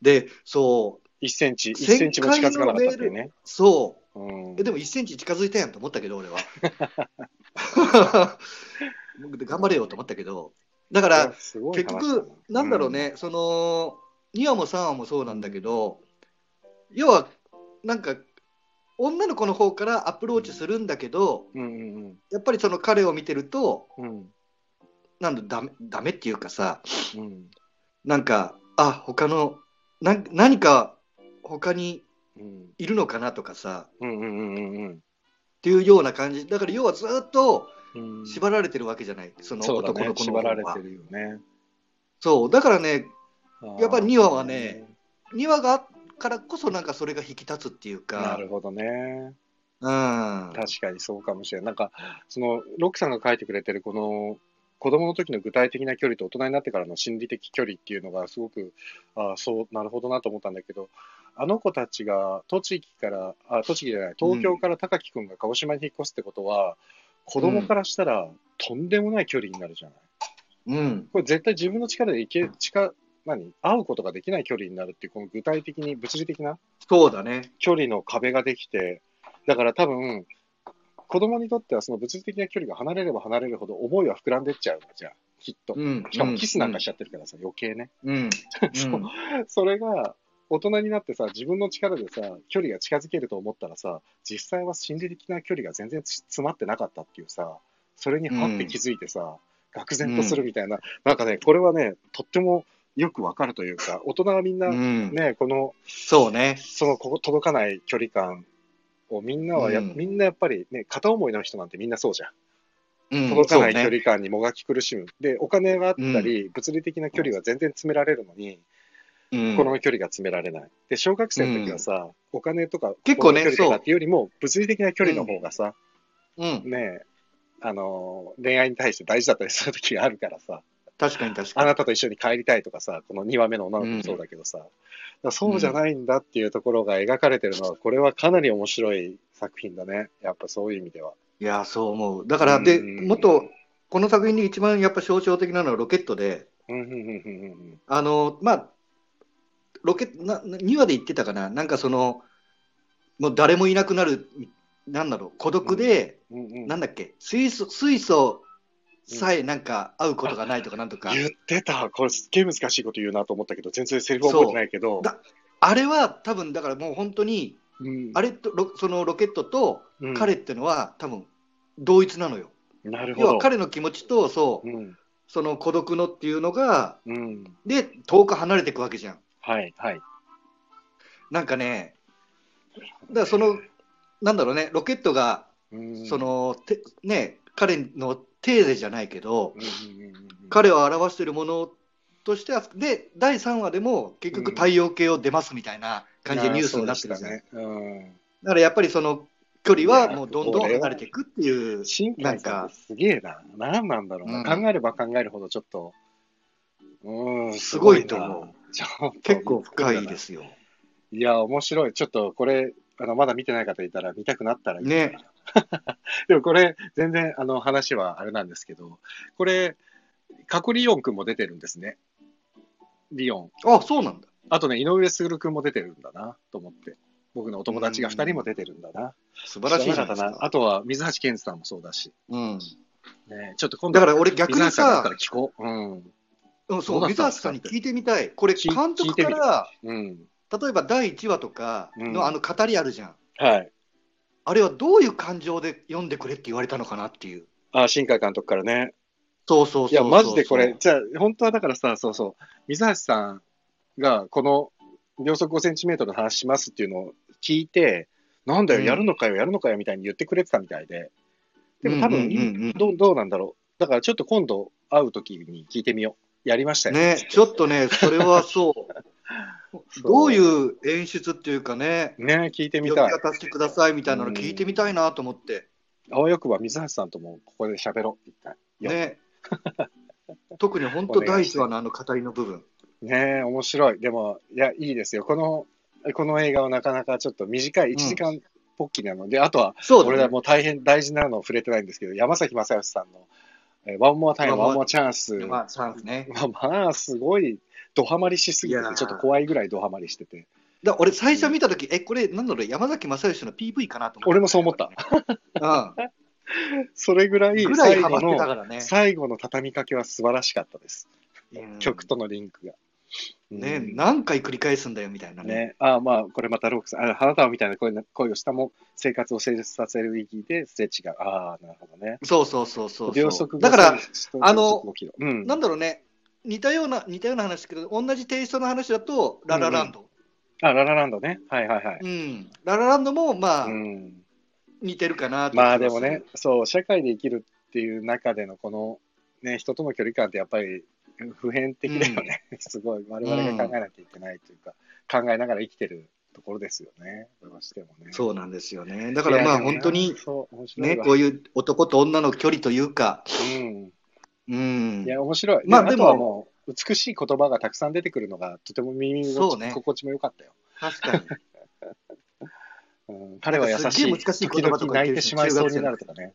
で、そう、う。1センチ、1センチも近づかなかったっていうね。そう、うんえ。でも1センチ近づいたやんと思ったけど、俺は。僕頑張れよと思ったけど、だから、結局、なんだろう。ね、その2話も3話もそうなんだけど、要は、なんか、女の子の方からアプローチするんだけど、うんうんやっぱりその彼を見てると、うん。うんなんだ、ダメ、ダメっていうかさ、うん。なんか、あ、他の、なん何か他にうん。いるのかなとかさ、うんうんうんうんっていうような感じ。だから要はずっとうん。うん縛られてるわけじゃない。その男の。子の縛られ方はてるよね。そう。だからね、やっぱり2話はね、2話があっからこそなんかそれが引き立つっていうか。なるほどね。うん。確かにそうかもしれない。なんか、その、ロックさんが書いてくれてるこの、子供の時の具体的な距離と大人になってからの心理的距離っていうのがすごく、ああ、そう、なるほどなと思ったんだけど、あの子たちが栃木から、あ、栃木じゃない、東京から高木くんが鹿児島に引っ越すってことは、子供からしたらとんでもない距離になるじゃない。うん。これ絶対自分の力で行け、近、何？会うことができない距離になるっていう、この具体的に物理的なそうだね。距離の壁ができて、だから多分、子供にとってはその物理的な距離が離れれば離れるほど思いは膨らんでっちゃうのじゃあ、きっと。うん。しかもキスなんかしちゃってるからさ、余計ね。うん。そうそれが、大人になってさ、自分の力でさ、距離が近づけると思ったらさ、実際は心理的な距離が全然つ詰まってなかったっていうさ、それにはって気づいてさ、愕然とするみたいな、なんかね、これはね、とってもよくわかるというか、大人はみんな、うん。ね、このそうね。そのここ届かない距離感をみんなはや、うんみんなやっぱりね、片思いの人なんてみんなそうじゃん。うん届かない距離感にもがき苦しむ。で、お金があったり、物理的な距離は全然詰められるのに、うんこの距離が詰められない。で、小学生の時はさ、お金とか、結構ね距離とかっていうよりも、物理的な距離の方がさ、うん。ね、あのー、恋愛に対して大事だったりする時があるからさ、確かに確かに。あなたと一緒に帰りたいとかさ、この2話目の女の子もそうだけどさ、だからそうじゃないんだっていうところが描かれてるのは、これはかなり面白い作品だね。やっぱそういう意味では。いや、そう思う。だから、で、うんもっと、この作品で一番やっぱ象徴的なのはロケットで、うんうんうんうんうんあの、まあ、ロケな2話で言ってたかな、なんかその、もう誰もいなくなる、なんだろう、孤独で、うんうん。なんだっけ、水素、水素さえなんか会うことがないとかなんとか、言ってた。これすっげえ難しいこと言うなと思ったけど、全然セリフ覚えてないけど。だあれは多分だからもう本当に、うんあれと、ロそのロケットとうん彼ってのは多分同一なのよ。なるほど。要は彼の気持ちと、そう、うん。その孤独のっていうのが、うん。で、遠く離れていくわけじゃん。はい、はい。なんかね、だからその、なんだろうね、ロケットが、うんそ、の、てね、彼のテーゼじゃないけど、彼を表しているものとしては、で、第3話でも結局太陽系を出ますみたいな感じでニュースになってるじゃん。あーそうでしたね。だからやっぱりその距離はもうどんどん離れていくっていううん。、新なんか海さんすげえな。何なんだろうな。うん考えれば考えるほどちょっと、うん、すごいと思う結構深いですよ。いや、面白い。ちょっとこれ、あのまだ見てない方いたら見たくなったらいい。ね。でもこれ、全然あの話はあれなんですけど、これ、カコリオン君も出てるんですね。リオン。あ、そうなんだ。あとね、井上卓君も出てるんだなと思って。僕のお友達が2人も出てるんだな。素晴らしいじゃな。あとは水橋健二さんもそうだし。うん。ね、ちょっと今度だから俺逆にさ聞こう。うん。うん、そう、水橋さんに聞いてみたい。これ、聞監督から、うん。例えば第1話とかうんのあの語りあるじゃん。はい。あれはどういう感情で読んでくれって言われたのかなっていう。あ、新海監督からね。そうそうそう。いや、マジでこれ、じゃあ、本当はだからさ、そうそう、水橋さんが、この秒速5センチメートルの話しますっていうのを聞いて、なんだよ、うんやるのかよ、やるのかよみたいに言ってくれてたみたいで。でも多分、うんうんうんうんどうどうなんだろう。だからちょっと今度会うときに聞いてみよう。やりましたよ。ね、ちょっとね、それはそう。そうどういう演出っていうかね、ね、聞いてみ呼びたい。方してくださいみたいなの聞いてみたいなと思って。あわよくば水橋さんともここで喋ろう、一回。よね。特に本当第一話のあの語りの部分。ねえ、面白い。でも、いや、いいですよ。この、この映画はなかなかちょっと短い、1時間ポッキーなので、あとは。俺らもう大変大事なのを触れてないんですけど、山崎正義さんの、えーワンモアタイム、ワンモアチャンス。ままあ、チャンスね。あ、まあ、すごい、ドハマりしすぎてちょっと怖いぐらいドハマりしてて。だ俺、最初見たとき、え、これ、なんだろう、山崎正義の PV かなと思って。俺もそう思った。う それぐらい、最後の、ね。最後の畳みかけは素晴らしかったです。うん曲とのリンクが。ね、うん何回繰り返すんだよみたいなね。ね、あまあ、これまたロークさん、あ花束みたいな声をしたも生活を成立させる意義ですれ違う。ああ、なるほどね。そうそうそうそう。だから、あの5キロうん、なんだろうね、似たような、似たような話だけど、同じテイストの話だと、ララランド。あ、ララランドね。はいはいはい。うん。ララランドも、まあ、うん、似てるかなとまあでもね、そう、社会で生きるっていう中でのこの、ね、人との距離感ってやっぱり普遍的だよね。すごい、我々が考えなきゃいけないというか、考えながら生きてるところですよね。どうしてもね。そうなんですよね。だからまあ本当に、ね、わこういう男と女の距離というか、うん。うんい。や、面白い。まあでもも、美しい言葉がたくさん出てくるのが、とても耳そうね心地も良かったよ。確かに。うん、彼は優しい。難しい言葉とか泣いてしまいそうになるとかね。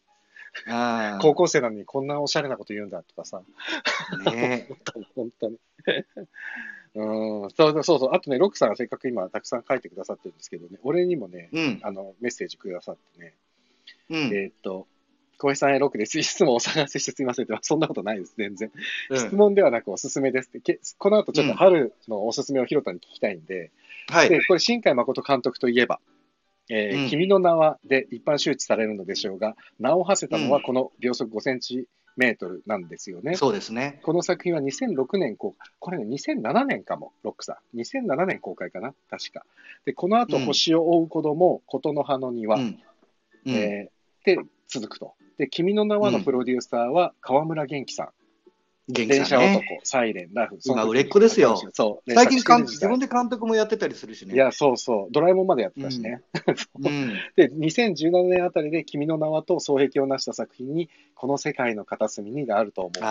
あ高校生なのにこんなおしゃれなこと言うんだとかさ。あ、ね。本当に。うん、そうそうそう。あとね、ロックさんがせっかく今たくさん書いてくださってるんですけどね、俺にもね、うん。あの、メッセージくださってね、うん。えーっと、小平さんへロックです。質問をお探ししてすみませんって、そんなことないです、全然。質問ではなくおすすめですって。けこの後ちょっと春のおすすめを広田に聞きたいんで、はい。で、これ新海誠監督といえば、えーうん君の名はで一般周知されるのでしょうが、名を馳せたのはこの秒速5センチメートルなんですよね。そうですね。この作品は2006年公開、これね、2007年かも、ロックさん。2007年公開かな、確か。で、この後、うん星を追う子供、琴の葉の庭、うん。うんえーで、続くと。で、君の名はのプロデューサーは川村元気さん。元気電車男、サイレン、ラフ。今売れっ子ですよそう。最近かん、自分で監督もやってたりするしね。いや、そうそう。ドラえもんまでやってたしね。うん。で、2017年あたりで君の名はと双璧を成した作品に、この世界の片隅にがあると思うんです。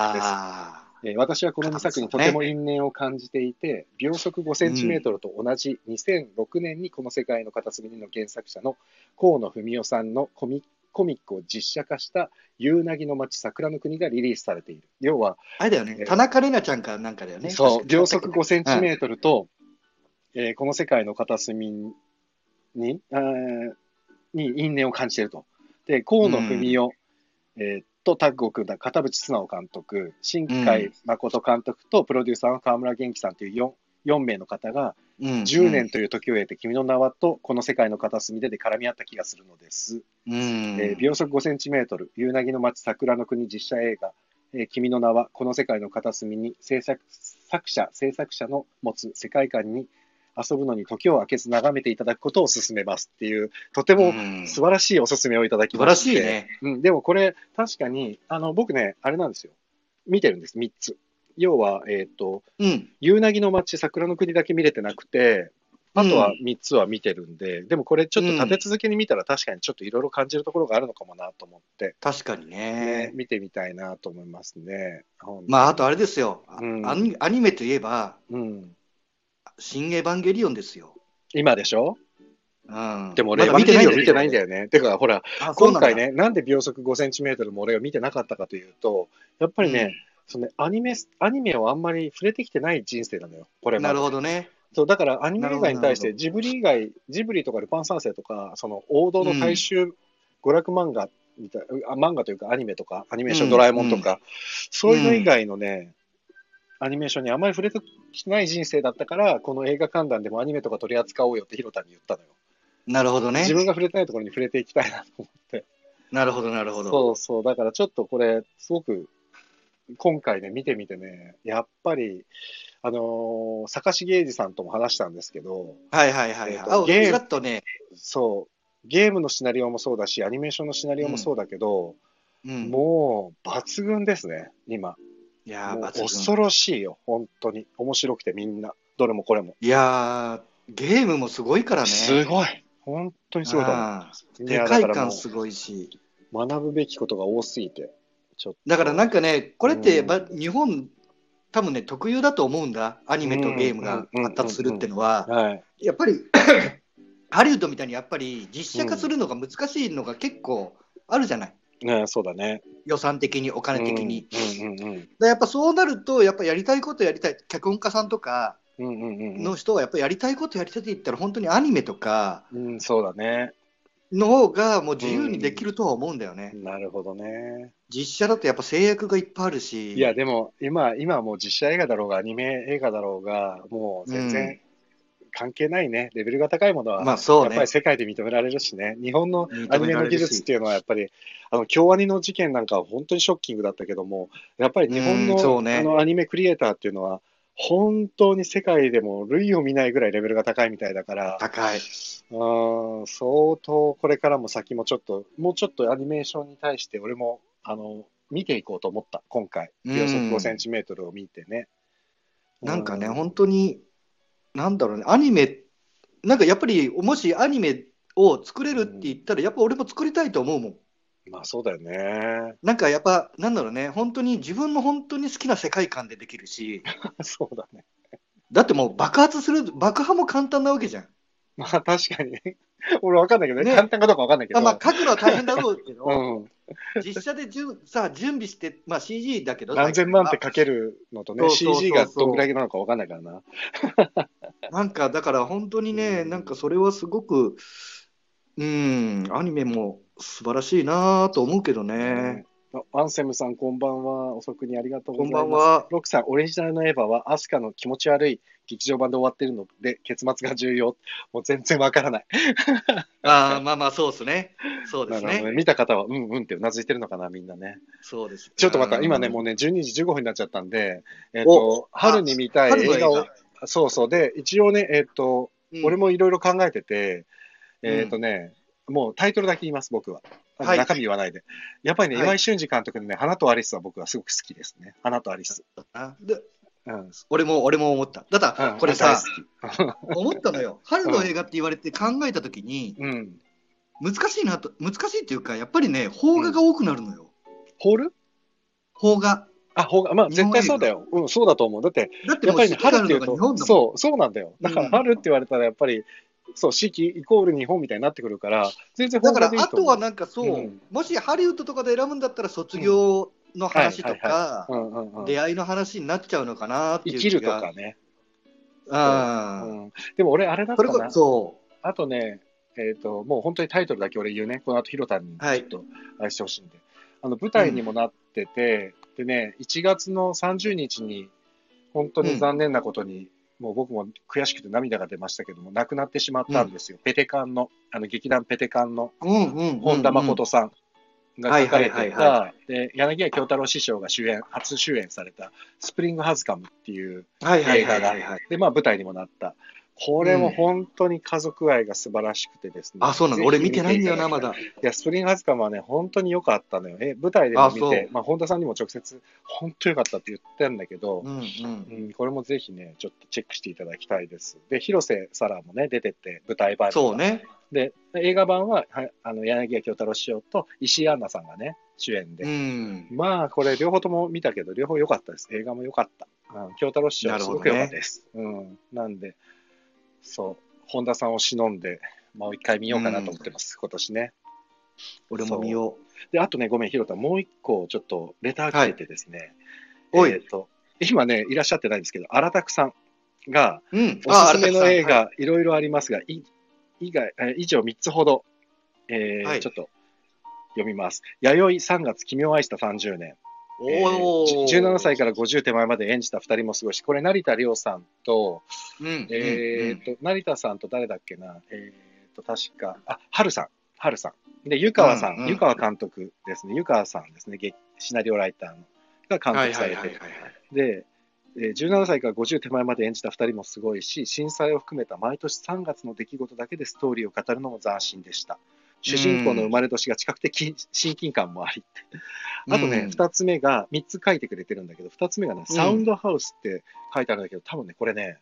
えー私はこの2作にとても因縁を感じていて、秒速5センチメートルと同じ2006年にこの世界の片隅にの原作者の河野文夫さんのコミコミックを実写化した夕凪の街桜の国がリリースされている。要は、あれだよねえ。ー田中玲奈ちゃんかなんかだよね。そう、秒速5センチメートルと、えーこの世界の片隅に、あーに因縁を感じていると。で、河野文夫、えーとタッグを組んだ片渕素直監督、新海誠監督とプロデューサーの川村元気さんという 4, 4名の方が、うん10年という時を経て、君の名はとこの世界の片隅でで絡み合った気がするのです。うん。えー秒速5センチメートル、夕凪の街桜の国実写映画、えー君の名はこの世界の片隅に制作作者、制作者の持つ世界観に遊ぶのに時を空けず眺めていただくことを勧めますっていう、とてもうん素晴らしいおすすめをいただき素晴らまして、しいね。うん、でもこれ、確かに、あの僕ね、あれなんですよ。見てるんです、3つ。要は、えっ、と、うん。夕凪の街、桜の国だけ見れてなくて、あとは3つは見てるんで、でもこれちょっと立て続けに見たら確かにちょっといろいろ感じるところがあるのかもなと思って、確かにねね。見てみたいなと思いますね。まあ、あとあれですよ。あうんアニアニメといえば、うん、新エヴァンゲリオンですよ。今でしょ？うん。でも俺、まだ見てない見てないんだよ。よね。てか、ほら、今回ね、なんで秒速5センチメートルも俺が見てなかったかというと、やっぱりね、そのねアニメ、アニメをあんまり触れてきてない人生なのよ、これなるほどね。そう、だからアニメ映画に対して、ジブリ以外、ジブリとかルパン三世とか、その王道の大衆娯楽漫画みたい、あ漫画というかアニメとか、アニメーション、うんドラえもんとか、そういうの以外のね、アニメーションにあまり触れてきてない人生だったから、この映画観覧でもアニメとか取り扱おうよって広田に言ったのよ。なるほどね自。分が触れてないところに触れていきたいなと思って。なるほど、なるほど。そうそう、だからちょっとこれ、すごく、今回ね、見てみてね、やっぱり、あのー坂重英二さんとも話したんですけど、はいはいはいはい。あ、えーとゲームね、そう、ゲームのシナリオもそうだし、アニメーションのシナリオもそうだけど、うん。もう抜群ですね、今。いや恐ろしいよ、本当に。面白くてみんな。どれもこれも。いやー、ゲームもすごいからね。すごい。本当にすごいと思う。世界観すごいし。う学ぶべきことが多すぎて、ちょっと。だからなんかね、これって、うんば日本、多分ね、特有だと思うんだ。アニメとゲームが発達するっていうのは、はい。やっぱり、ハリウッドみたいにやっぱり実写化するのが難しいのが結構あるじゃない。ねそうだね。予算的に、お金的に。やっぱそうなると、やっぱやりたいことやりたい、脚本家さんとかの人はやっぱりやりたいことやりたいって言ったら、本当にアニメとか、うん。うん、そうだね。の方がもう自由にできるとは思うんだよね。なるほどね。実写だとやっぱ制約がいっぱいあるし。いや、でも今、今はもう実写映画だろうが、アニメ映画だろうが、もう全然関係ないね。レベルが高いものは、まあそうねやっぱり。世界で認められるしね。日本のアニメの技術っていうのはやっぱり、あの、京アニの事件なんかは本当にショッキングだったけども、やっぱり日本の,、うんそうねあのアニメクリエイターっていうのは、本当に世界でも類を見ないぐらいレベルが高いみたいだから、高い。うん相当これからも先もちょっと、もうちょっとアニメーションに対して俺も、あの、見ていこうと思った、今回。うん秒速5センチメートルを見てね。なんかね、う本当に、なんだろうね、アニメ、なんかやっぱり、もしアニメを作れるって言ったら、やっぱ俺も作りたいと思うもん。まあそうだよね。なんかやっぱ、なんだろうね、本当に自分の本当に好きな世界観でできるし、そうだね。だってもう爆発する、爆破も簡単なわけじゃん。まあ確かに。俺わかんないけどね。ね簡単かどうかわかんないけど。あまあ、書くのは大変だろうけど、うん。実写でじゅんさ準備して、まあ、CG だけど、何千万ってかけるのとね、CG がどんぐらいなのかわかんないからな。なんかだから本当にね、うんなんかそれはすごく、うん、アニメも素晴らしいなと思うけどね。あアンセムさん、こんばんは。遅くにありがとうごこんざいます。ばんは。ロックさん、オリジナルのエヴァは、アスカの気持ち悪い劇場版で終わってるので、結末が重要。もう全然わからない。ああ、まあまあ、そうですね。そうですね。ね。見た方は、うんうんってうなずいてるのかな、みんなね。そうです。ちょっとまた、今ね、もうね、12時15分になっちゃったんで、えっ、と、春に見たい映映画を画、そうそう。で、一応ね、えっ、と、うん俺もいろいろ考えてて、えっ、とね、もうタイトルだけ言います、僕は。中身言わないで。やっぱりね、はい岩井俊二監督のね、花とアリスは僕はすごく好きですね。花とアリス。あでうん。俺も、俺も思った。だから、うんこれさ、大好き思ったのよ。春の映画って言われて考えたときに、うん。難しいなと、難しいっていうか、やっぱりね、邦画が多くなるのよ。ホール邦画。あ、ほうが、まあ日本映画絶対そうだよ。うん、そうだと思う。だって、だってやっぱりね、春っていうと、るのが日本だもん。そう、そうなんだよ。だからうん春って言われたらやっぱり、そう、四季イコール日本みたいになってくるから、全然だから、あとはなんかそう、うんもしハリウッドとかで選ぶんだったら、卒業の話とはいか、うんうんうん、出会いの話になっちゃうのかなっていう生きる。とかね。うん、でも俺、あれだったそれこな。そ、あとね、えっ、と、もう本当にタイトルだけ俺言うね。この後、ヒロタにちはいょっとあれしてほしいんで。あの、舞台にもなってて、でね、1月の30日に、本当に残念なことに、もう僕も悔しくて涙が出ましたけども、亡くなってしまったんですよ。ペテカンの、あの、劇団ペテカンのうんうんうんうん本田誠さんが書かれてた、で、柳家京太郎師匠が主演、初主演された、スプリングハズカムっていう映画が。で、まあ舞台にもなった。これも本当に家族愛が素晴らしくてですね。あ、そうなの。俺見てないんだよな、まだい。や、スプリングハズカムはね、本当に良かったのよ。え、舞台でも見て、まあ本田さんにも直接、本当良かったって言ってんだけど、うんうん。うん、これもぜひね、ちょっとチェックしていただきたいです。で、広瀬沙羅もね、出てて、舞台版そうね。で、映画版は、はい、あの、柳家京太郎師匠と石井杏奈さんがね、主演で。うん。まあ、これ両方とも見たけど、両方良かったです。映画も良かった。うん、京太郎師匠すごく良かったです。うん。なんで、そう、本田さんを忍んで、もう一回見ようかなと思ってます、今年ね。俺も見よで、あとね、ごめん、ひろた、もう一個、ちょっと、レター来ててですね。おいえっ、と、今ね、いらっしゃってないんですけど、荒拓さんが、う。うん。おすすめの映あ画、いろいろありますが、い以外、えー以上3つほど、えーはいちょっと読みます。弥生3月、君を愛した30年。えーおーじ17歳から50手前まで演じた2人もすごいし、これ、成田凌さんと、うん。えーと、成田さんと誰だっけな、えーと、確か、あ、春さん、春さん。で、湯川さん、うんうん湯川監督ですね、湯川さんですね、劇シナリオライターのが監はい督されて。で、えー17歳から50手前まで演じた2人もすごいし、震災を含めた毎年3月の出来事だけでストーリーを語るのも斬新でした。主人公の生まれ年が近くてき親近感もあり。あとね、うん2つ目が、3つ書いてくれてるんだけど、2つ目がね、うんサウンドハウスって書いてあるんだけど、多分ね、これね、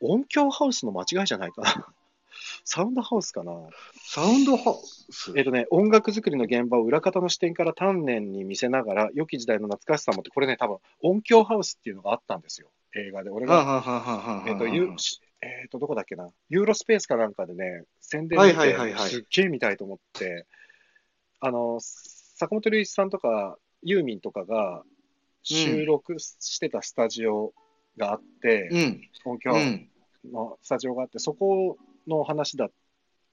音響ハウスの間違いじゃないかな。サウンドハウスかな。サウンドハウス？えっとね、音楽作りの現場を裏方の視点から丹念に見せながら、良き時代の懐かしさもって、これね、多分音響ハウスっていうのがあったんですよ、映画で。俺が、えっと、ゆえっと、どこだっけな、ユーロスペースかなんかでね、宣伝見はいはいはいて、はいすっげえ見たいと思って、あの、坂本龍一さんとか、ユーミンとかが収録してたスタジオがあって、うん。音響うん。のスタジオがあって、そこの話だっ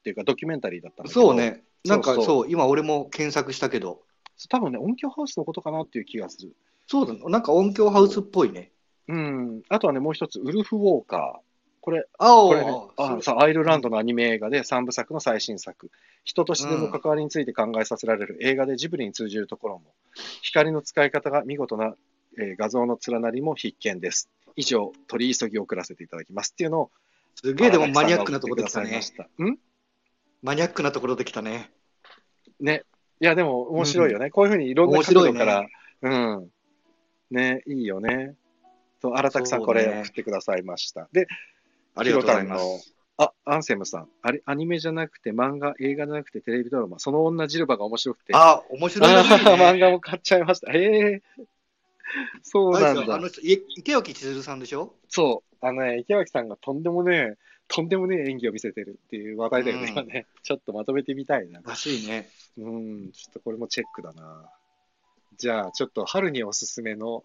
ていうか、ドキュメンタリーだったんだけど、そうね。なんかそう今俺も検索したけど、多分ね、音響ハウスのことかなっていう気がする。そうだ、なんか音響ハウスっぽいね。うん。あとはね、もう一つ、ウルフ・ウォーカー。これ、あこれね、アイルランドのアニメ映画で3部作の最新作。人と自然の関わりについて考えさせられる映画でジブリに通じるところも、光の使い方が見事な、えー画像の連なりも必見です。以上、取り急ぎ送らせていただきますっていうのを、すげえでもマニアックなところで来たねん？マニアックなところで来たね。ね。いや、でも面白いよね。こういうふうにいろんな角度から、うん。ね、いいよね。と、荒拓さん、これ送ってくださいました。で、ありがとうございます。あ、アンセムさん。あれ、アニメじゃなくて、漫画、映画じゃなくて、テレビドラマ、その女ジルバが面白くて、あ、面白いらしいあー漫ね。画も買っちゃいました。へえ。そうなんだ。あの池脇千鶴さんでしょ？そう。あのね、池脇さんがとんでもねえ、とんでもねえ演技を見せてるっていう話題だよね、うん今ね。ちょっとまとめてみたいな。らしいね。うん、ちょっとこれもチェックだな。じゃあ、ちょっと春におすすめの、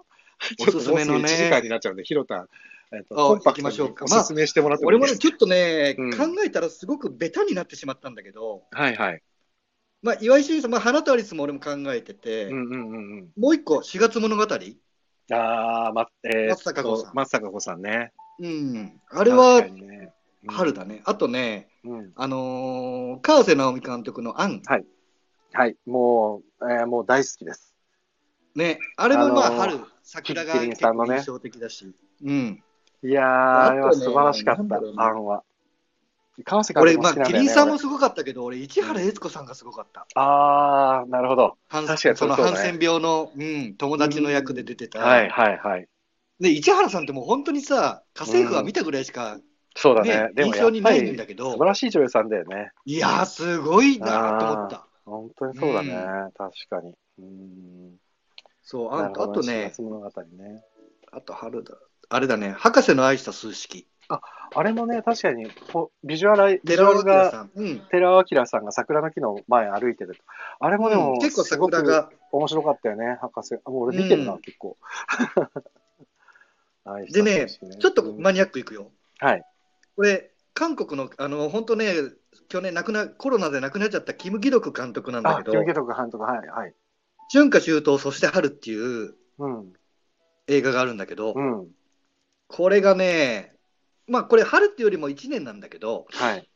おすすめのねちょっともうすぐ1時間になっちゃうんで、ひろたん、えっと、あコンパクト行きましょうかにおすすめしてもらってもい俺もね、いですちょっとね、うん考えたらすごくベタになってしまったんだけど、はいはい。まあ、岩井俊二さん、まあ、花とアリスも俺も考えてて、うんうんうんうん。もう一個、4月物語。ああ、ま、えー、松坂子さん松坂子さんね。うん。ああれはね、うん春だね。あとね、うん。あのー川瀬直美監督のアン。はい、もう、えー、もう大好きです。ね、あれもまあ、あのー春、桜が印象的だし。うん。いやー、あ素晴らしかった、なんだろうねアンは。川瀬監俺、まあ、督も好きなんだよね。キリンさんも俺すごかったけど、俺、市原悦子さんがすごかった。あー、なるほど。確かにそのそうだねハンセン病の、うん、友達の役で出てた。はいはいはい。で、市原さんってもう本当にさ、家政婦は見たぐらいしか、そうだね。ねでも印象にないんだけど素晴らしい女優さんだよね。いやー、すごいなと思った。本当にそうだね。う確かに。うん。そう、ああとねね。あと春だ。あれだね、博士の愛した数式。あれもね、確かに、ビジュアル、ビジュアルが。寺尾明さんが桜の木の前歩いてると。あれもでも、うん結構すごく桜が。面白かったよね、博士。あもう俺見てるな、うん結構。でね、ちょっとうんマニアックいくよ。はい。これ、韓国の、あの、本当ね、去年亡くな、コロナで亡くなっちゃったキム・ギドク監督なんだあ、けどキム・ゲ、トク監督、はい、はい。春夏秋冬、そして春っていううん、映画があるんだけど、うん、これがね、まあこれ春っていうよりも1年なんだけど、はい。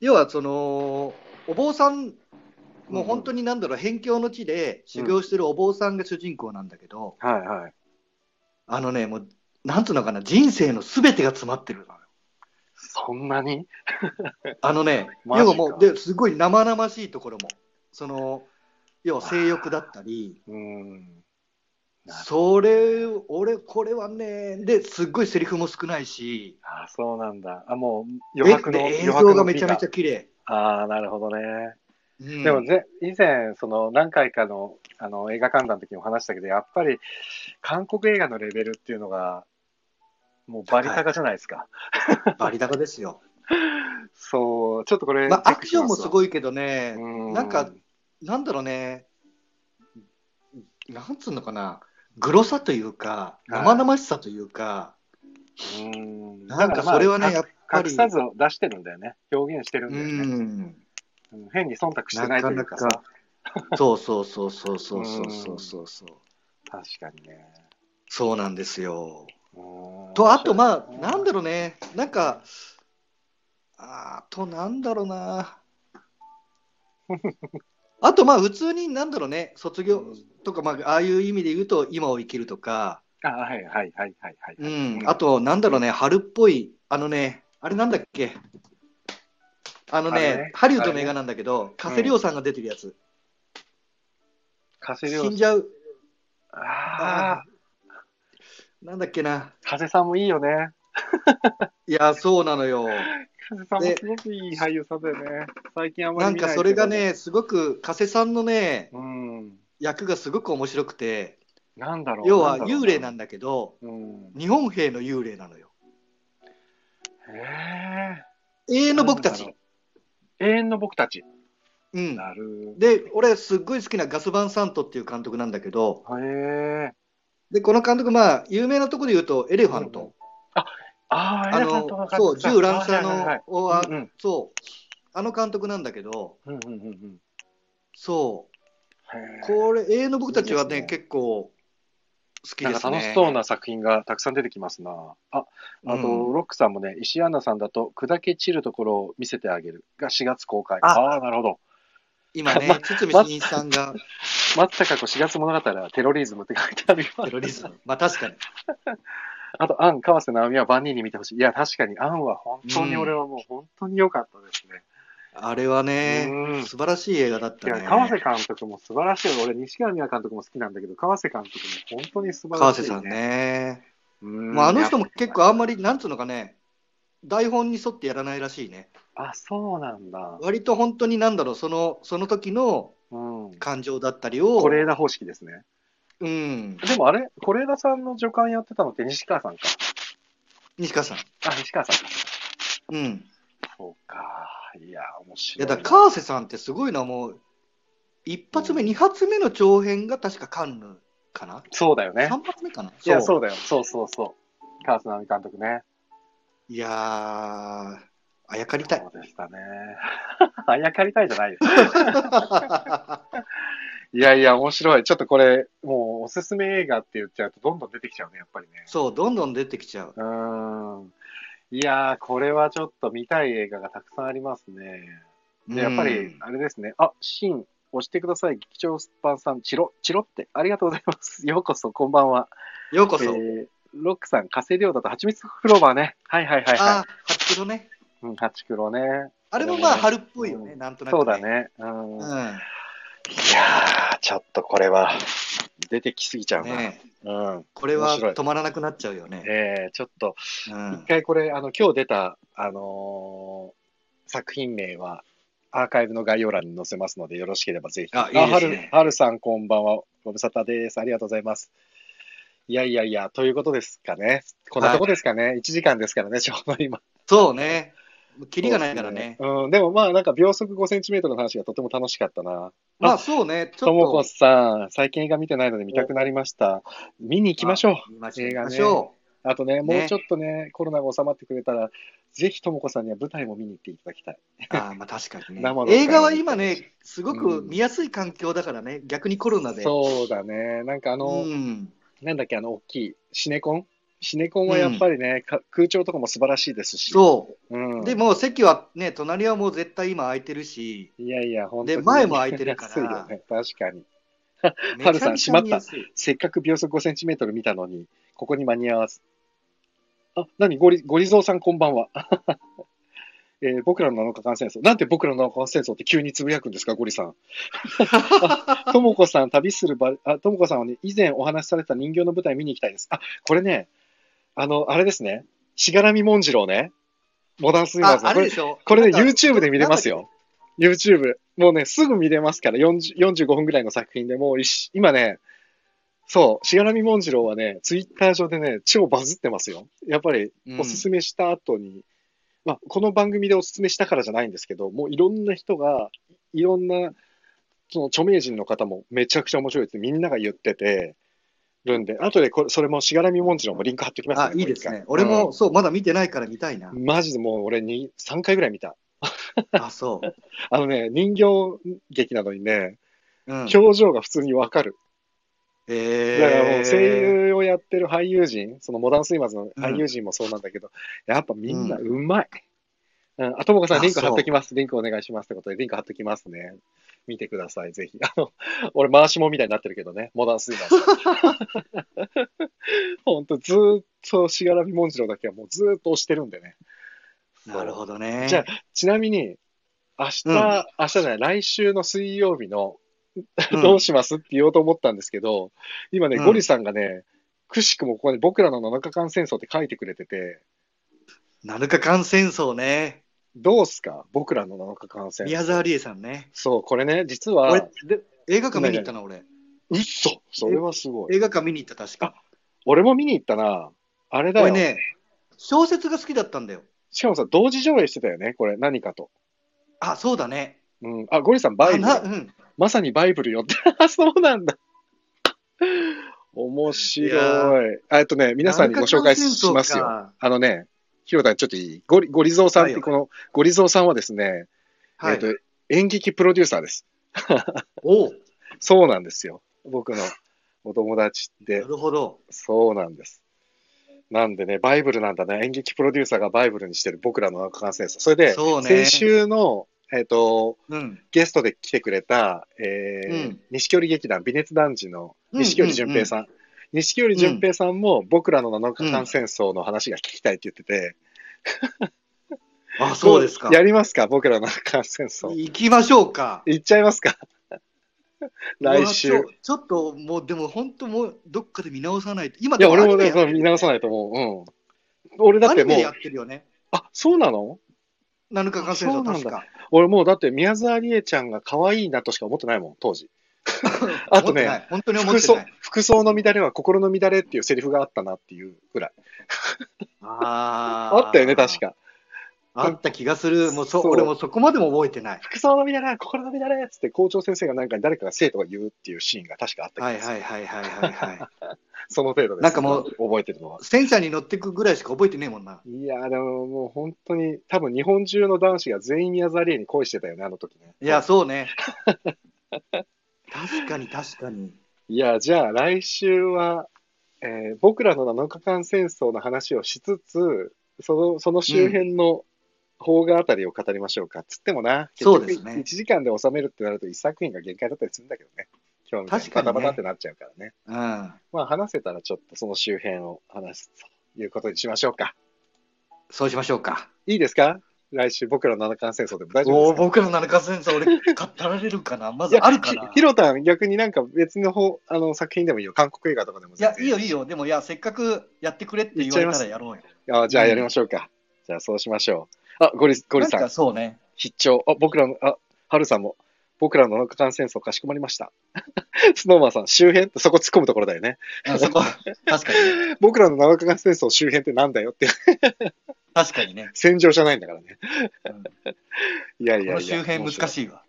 要はその、お坊さん、もう本当になんだろう、辺境の地で修行してるお坊さんが主人公なんだけど、はい、はい。あのね、もう、なんつうのかな、人生のすべてが詰まってるのよ。そんなに？あのね、要はもう、ですごい生々しいところも、その、要は性欲だったり、うん。それ、俺、これはね、で、すっごいセリフも少ないし、あ、そうなんだ。あ、もう、え余白の、で映余白像ががめちゃめちゃ綺麗。ああ、なるほどね。うんでもぜ、以前、その何回かのあの映画観覧の時も話したけど、やっぱり韓国映画のレベルっていうのが、もうバリ高じゃないですか。バリ高ですよ。そう、ちょっとこれ、まあ、アクションもすい、ごいけどね、うんなんか、なんだろうね、なんつうのかな、グロさというか、はい。生々しさというか、うん。なんかそれはね、やっぱり、隠さずを出してるんだよね。表現してるんうだよね。ん、うん。変に忖度してないというかかそうそうそうそうそうそうそうそう。そう、確かにね。そうなんですよ。うん。と、あと、まあ、なんだろうね、なんか、あと、なんだろうな。あと、まあ、普通に、なんだろうね、卒業とか、まあ、ああいう意味で言うと、今を生きるとか、あ、はいはいはいはいはい。うん、あと、なんだろうね、春っぽい、あのね、あれなんだっけ、あのねね、ハリウッドの映画なんだけど、加瀬亮さんが出てるやつ、加瀬亮死んじゃう、ああ、なんだっけな、加瀬さんもいいよね。いや、そうなのよ。加瀬さんもすごくいい俳優さんだよね。最近あんまりなんかそれが、ね、すごく、加瀬さんのね、うん。役がすごく面白くて、なんだろう。要は幽霊なんだけど、うん。日本兵の幽霊なのよ。へ永遠の僕たち。永遠の僕たち。うん。なる。で、俺、すっごい好きなガス・バン・サントっていう監督なんだけど、へえ。で、この監督、まあ、有名なところで言うと、エレファント。ああ、あエレファントのわかるそう、銃乱射はいはいはいそう、あの監督なんだけど、うんうんうんうん。そこれ、永遠の僕たちはいね、結構好きですね。か楽しそうな作品がたくさん出てきますな。あ、あと、うんロックさんもね、石井アンナさんだと、砕け散るところを見せてあげるが4月公開。ああなるほど。今ね ま、堤真一さんが松たか子4月物語はテロリズムって書いてあるよ。テロリズム。まあ確かに。あと、アン、川瀬直美は万人に見てほしい。いや、確かに、アンは本当に俺はもう本当に良かったですね。あれはねうん、素晴らしい映画だっいや、たね。川瀬監督も素晴らしい。俺、西川美和監督も好きなんだけど、川瀬監督も本当に素晴らしい、川瀬さん。ね。うんまあ、あの人も結構あんまり、なんつうのかね、台本に沿ってやらないらしいね。あ、そうなんだ。割と本当になんだろう、その、その時のうん。感情だったりを、是枝方式ですね。うん、でもあれ、是枝さんの助監やってたのって西川さんか。西川さん。あ、西川さんか。うん。そうか。いや、面い白いな。やだから川瀬さんってすごいな、もう、一発目、二発目の長編が確かカンヌかな、そうだよね。三発目かな？いや、うそうだよ。そうそうそう。川瀬直美監督ね。いやー、あやかりたい。そうでしたね。あやかりたいじゃないよ。いやいや、面白い。ちょっとこれ、もうおすすめ映画って言っちゃうとどんどん出てきちゃうね、やっぱりね。そう、どんどん出てきちゃう。うーん。いやー、これはちょっと見たい映画がたくさんありますね。で、やっぱりうん、あれですね。あ、シーン、押してください。劇場スパンさん、チロ、チロって、ありがとうございます。ようこそ、こんばんは。ようこそ。えーロックさん、火星量だと蜂蜜フローバーね。はいはいはいはあ、八キロね。い。うん、ハチクロね。あれもまあ春っぽいよね、うんなんとなく、そうだ。ね。うん。うん。いやー、ちょっとこれは、出てきすぎちゃうな。ねうん。これは止まらなくなっちゃうよね。えー、ちょっと、うん一回これ、あの、今日出た、あのー作品名は、アーカイブの概要欄に載せますので、よろしければぜひ。あいいですねはる、はるさんこんばんは。ご無沙汰です。ありがとうございます。いやいやいや、ということですかね。こんなとこですかね。1時間ですからね、ちょうど今。そうね。キリがないからね。うん、でもまあ、なんか秒速5センチメートルの話がとても楽しかったな。まあそうね、ちともこ。さん、最近映画見てないので見たくなりました。見に行きましょう。見ましょう。映画ねあとね、もねうちょっとね、コロナが収まってくれたら、ぜひともこさんには舞台も見に行っていただきたい。う。ああ、まあ確かにね。映画は今ね、すごくうん見やすい環境だからね、逆にコロナで。そうだね。なんかあの、うん。なんだっけ、あの、大きい、シネコンシネコンはやっぱりね、か空調とかも素晴らしいですし。。そうん、う。でも席はね、隣はもう絶対今空いてるし、いやいや、本当に。で前も空いてるからよね。確かに。めはるさんちゃめちゃ見やすい。せっかく秒速5センチメートル見たのに、ここに間に合わず。あ、なに、ゴリ、ゴリゾーさんこんばんは。えー僕らの7日間戦争。なんで僕らの7日間戦争って急につぶやくんですか、ゴリさん。あともこさん、旅する場、あ、ともこさんはね、以前お話しされた人形の舞台見に行きたいです。あ、これね、あの、あれですね。しがらみもんじろうね。モダンスイマーあ、ズのこれあれで、しょこれね、YouTube で見れますよ。YouTube。もうね、すぐ見れますから、40 45分ぐらいの作品でもう今ね、そう、しがらみもんじろうはね、ツイッター上でね、超バズってますよ。やっぱり、うんおすすめした後に、まあ、この番組でおすすめしたからじゃないんですけど、もういろんな人が、いろんな、その著名人の方もめちゃくちゃ面白いってみんなが言っててるんで、後でこれ、それもしがらみもんじろうもリンク貼っときますあ、いいですね。俺も、そう、まだ見てないから見たいなう。んマジでもう俺に3回ぐらい見た。あ、そう。あのね、人形劇なのにね、うん。表情が普通にわかる。えだからもう声優をやってる俳優陣、そのモダンスイマーズの俳優陣もそうなんだけど、やっぱみんなうまい。うん、あともこさん、あリンク貼っときます。リンクお願いしますってことで、リンク貼っときますね。見てください、ぜひ。あの、俺、回しもみたいになってるけどね、モダンスイマーズ。ほんと、ずーっとしがらみもんじろうだけはもうずーっと押してるんでね。なるほどね。じゃあ、ちなみに、明日、うん明日じゃない、来週の水曜日の、うんどうしますって言おうと思ったんですけど、今ね、うんゴリさんがね、くしくもここに僕らの7日間戦争って書いてくれてて、7日間戦争ね。どうすか？僕らの7日間戦争。宮沢りえさんね。そう、これね、実は俺、、で映画館見に行ったな、俺。嘘それはすごい。映画館見に行った、確か。俺も見に行ったな。あれだよ。俺ね、小説が好きだったんだよ。しかもさ、同時上映してたよね、これ、何かと。あ、そうだね。うん。あ、ゴリさん、バイブルうん。まさにバイブルよって。あ、そうなんだ。面い白い。えっとね、皆さんにご紹介しますよ。よ。あのね、ひろたちょっといいゴリゴリゾーさんって、はいこのゴリゾーさんはですね、はいえっ、と、演劇プロデューサーです。おうそうなんですよ。僕のお友達ってな。るほど。そうなんです。なんでね、バイブルなんだね。演劇プロデューサーがバイブルにしてる僕らの中間戦争。それで、そうね先週の、えっ、と、うん。ゲストで来てくれた、えーうん錦織劇団、微熱男児のうん錦織淳平さん。錦織淳平さんも僕らの7日間戦争の話が聞きたいって言ってて、あ、そうですか。やりますか僕らの7日間戦争。行きましょうか。行っちゃいますか来週。ちょっともう、でも本当もう、どっかで見直さないと。今いや、俺もね、見直さないと思う。うん。俺だってもうや、ってるよね。あ、そうなの？7日間戦争、確か。俺もうだって宮沢りえちゃんが可愛いなとしか思ってないもん、当時。あとね本当に思っ服装てない。服装の乱れは心の乱れっていうセリフがあったなっていうぐらい。あ あったよね、確。か。あった気がする。もうそ俺もそこまでも覚えてない。服装の乱れは心の乱れっつって校長先生がなんか誰かが生徒が言うっていうシーンが確かあった気がする。はいはいはいはいはいはい。その程度です。なんかもう覚えてるのは。戦車に乗ってくぐらいしか覚えてねえもんな。いやーでももう本当に多分日本中の男子が全員宮沢りえに恋してたよね、あの時ね。いや、そうね。確かに確かに。いや、じゃあ来週は、えー僕らの7日間戦争の話をしつつ、そのその周辺の邦画あたりを語りましょうか。つってもな、そうですね1時間で収めるってなると1作品が限界だったりするんだけどね。今日みたいに確かにねバタバタってなっちゃうからね。うん。まあ話せたらちょっとその周辺を話すということにしましょうか。そうしましょうか。いいですか？来週僕らの7日間戦争でも大丈夫ですか？僕ら7日戦争、俺、語られるかな？まずあるかな？ひひろたん、逆になんか別の方あの作品でもいいよ。韓国映画とかでもいや、いいよ。よいいよ。でも、いや、せっかくやってくれって言われたらやろうよ。あじゃあやりましょうか。じゃあそうしましょう。あ、ゴリゴリさんなんか、そうね。必聴。あ、僕らの、あ、ハルさんも、僕らの7日間戦争かしこまりました。スノーマンさん、周辺ってそこ突っ込むところだよね。うんそこ、確かにね。僕らの7日間戦争周辺ってなんだよって、確かにね。戦場じゃないんだからね。うんいやいやいや。この周辺難い。しいわ。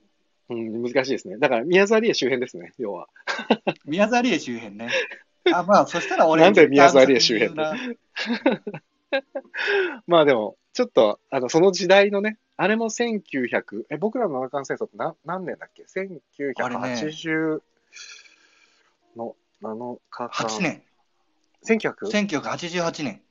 うん、難しいですね。だから、宮沢りえ周辺ですね、要は。宮沢りえ周辺ね。あ、まあ、そしたら俺、なんで宮沢りえ周辺なまあでも、ちょっと、あの、その時代のね、あれも1900、え、僕らの七冠戦争って何何年だっけ？あれね ?1980 の7日間。8年。1900? 1988年。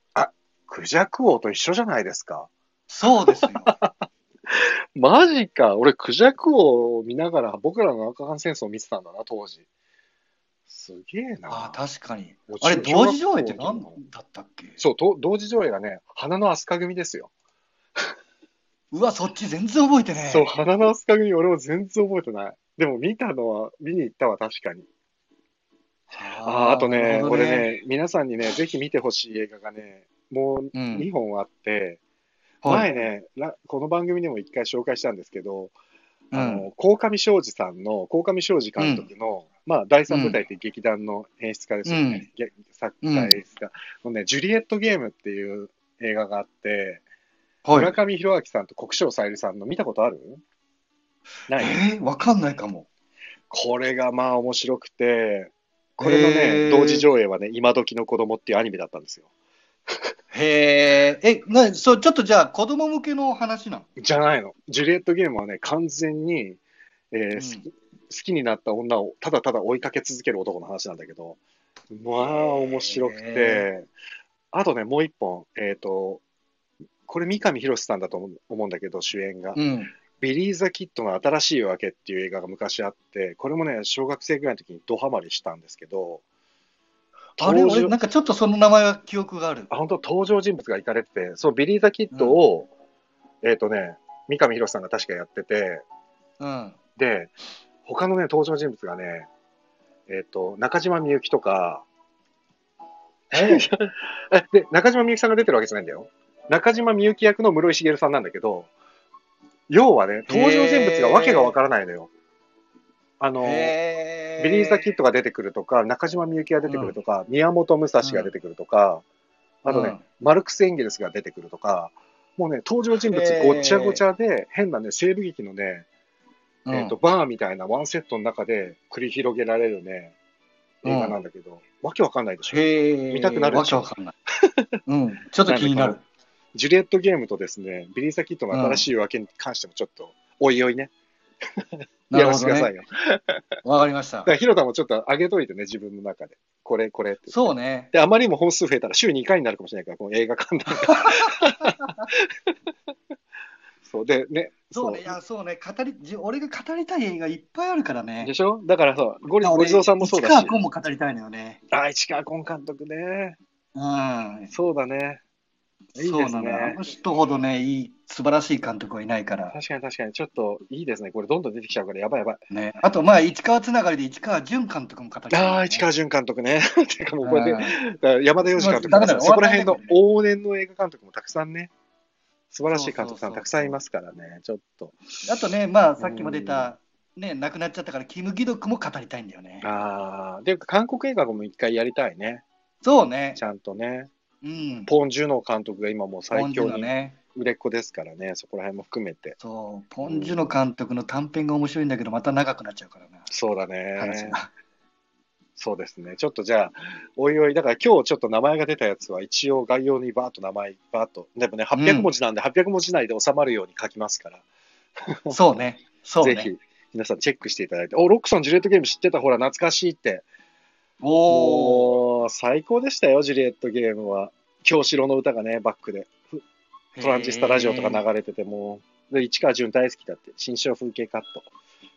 クジャク王と一緒じゃないですか。そうですよ。マジか。俺、クジャク王を見ながら僕らの七日間戦争を見てたんだな、当時。すげえな。あ確かに。あれ、中同時上映って何だったっけ？そう、と同時上映がね、花の飛鳥組ですよ。うわ、そっち全然覚えてねえ。そう、花の飛鳥組、俺も全然覚えてない。でも見たのは、見に行ったわ、確かに。あーあとねなるほど俺ね、皆さんにね、ぜひ見てほしい映画がね、もううん2本あって、はい前ね、らこの番組でも1回紹介したんですけど、うんあの鴻上庄司さんの、鴻上庄司監督の、まあ、第三舞台って劇団の演出家ですよね、げ作家、うん演出家、のね、ジュリエット・ゲームっていう映画があって、はい。村上弘明さんと国生さゆりさんの見たことある？ない？えー、わかんないかも。これがまあ面白くて、これのね、へー。同時上映はね、今時の子供っていうアニメだったんですよ。へえ、え、な、そう、ちょっとじゃあ、子供向けの話なの？じゃないの。ジュリエット・ゲームはね、完全に、えーうん。好き好きになった女をただただ追いかけ続ける男の話なんだけど、まあ面白くてへ、あとね、もう一本、えっ、と、これ三上博史さんだと思うんだけど、主演が。うん。ビリー・ザ・キッドの新しい夜明けっていう映画が昔あって、これもね、小学生ぐらいの時にドハマりしたんですけど、あれ、俺、なんかちょっとその名前は記憶がある。あ本当登場人物がイカれてて、そう、ビリー・ザ・キッドを、えっ、とね、三上博史さんが確かやってて、うん。で、他のね、登場人物がね、えっ、と、中島みゆきとか、え？で、中島みゆきさんが出てるわけじゃないんだよ。中島みゆき役の室井滋さんなんだけど、要はね、登場人物がわけがわからないのよ。あの、へビリー・ザ・キッドが出てくるとか、中島みゆきが出てくるとか、宮本武蔵が出てくるとか、あとね、うん。マルクス・エンゲルスが出てくるとか、もうね、登場人物ごっちゃごちゃで、変なね、西部劇のね、うんえっ、と、バーみたいなワンセットの中で繰り広げられるね、映画なんだけど、わけわかんないでしょ。見たくなるでしょわけわかんない。うん。ちょっと気になる。ジュリエット・ゲームとですね、ビリー・ザ・キッドの新しい夜明けに関してもちょっとおいおいね。やらせてくださいね。よ。わかりました。だから、ひろたんもちょっと上げといてね、自分の中で。これ、これって。そうね。で、あまりにも本数増えたら週2回になるかもしれないから、この映画館で。そう、で、ね。そうね。いや、そうね。語り、じ俺が語りたい映画いっぱいあるからねで。しょ？だからそう、ゴリ俺ゴリゾーさんもそうだし市。川君も語りたいのよね。あ、市川崑監督ね。うん。そうだね。いいですねそうなのよ。あの人ほどね、いい、素晴らしい監督はいないから。確かに確かに、ちょっといいですね。これどんどん出てきちゃうから、やばいやばい。ね。あと、まあ、市川つながりで市川淳監督も語りたい、ああ、市川淳監督ね。てかもうこれで、山田洋次監督とかそこら辺の往年の映画監督もたくさんね、素晴らしい監督さんたくさんいますからね、ちょっと。あとね、まあ、さっきも出た、ね、亡くなっちゃったから、キム・ギドクも語りたいんだよね。ああ、で、韓国映画も一回やりたいね。そうねち。ゃんとね。うん。ポン・ジュノ監督が今もう最強に。売れっ子ですからね、そこら辺も含めて。そう、ポン・ジュノ監督の短編が面白いんだけど、また長くなっちゃうからな。そうだ話ね。がそうですね。ちょっとじゃあ、おいおい、だから今日ちょっと名前が出たやつは一応概要にバーッと名前、バーッと。でもね、800文字なんで800文字内で収まるように書きますから。そうね。そうね。ぜひ、皆さんチェックしていただいて、お、ロックさんジュリエットゲーム知ってた？ほら、懐かしいって。おー。もう、最高でしたよ、ジュリエットゲームは。京志郎の歌がね、バックで。トランジスタラジオとか流れてて、もう、で、市川淳大好きだって、新章風景カット。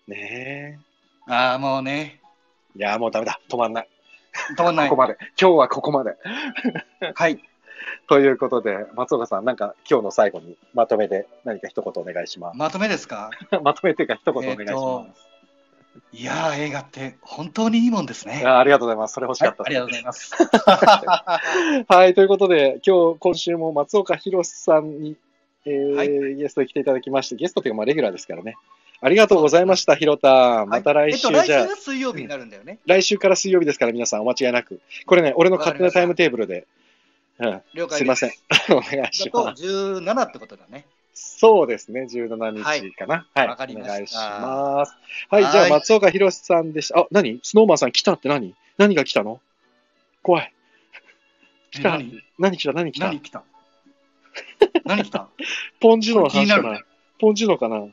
ねああ、もうね。え。いやー、もうダメだ。止まんない。止まんない。ここまで。今日はここまで。はい。ということで、松岡さん、なんか今日の最後にまとめで何か一言お願いしままとめですか？す。まとめというか一言お願いしえーとます。いやー、映画って本当にいいもんですね。あありがとうございます。それ欲しはいかった、ありがとうございます。はい、ということで、今日、今週も松岡弘さんに、えーはいゲストに来ていただきまして、ゲストというか、まあ、レギュラーですからね。ありがとうございました、ひろたん。また来週、はいえっと、じゃあ、来週水曜日になるんだよね。来週から水曜日ですから、皆さんお間違いなく。これね、俺の勝手なタイムテーブルで、うん、了解です。すいません。お願いします。17ってことだね。そうですね、17日かな。はい。わかりましたお願いします。はい、じゃあ、はい松岡弘さんでした。あ、何？スノーマンさん来たって何？何が来たの？怖い。来たえ何？何来た？何来た？何来た？何来た？ポンジュノの話かなポンジュノかな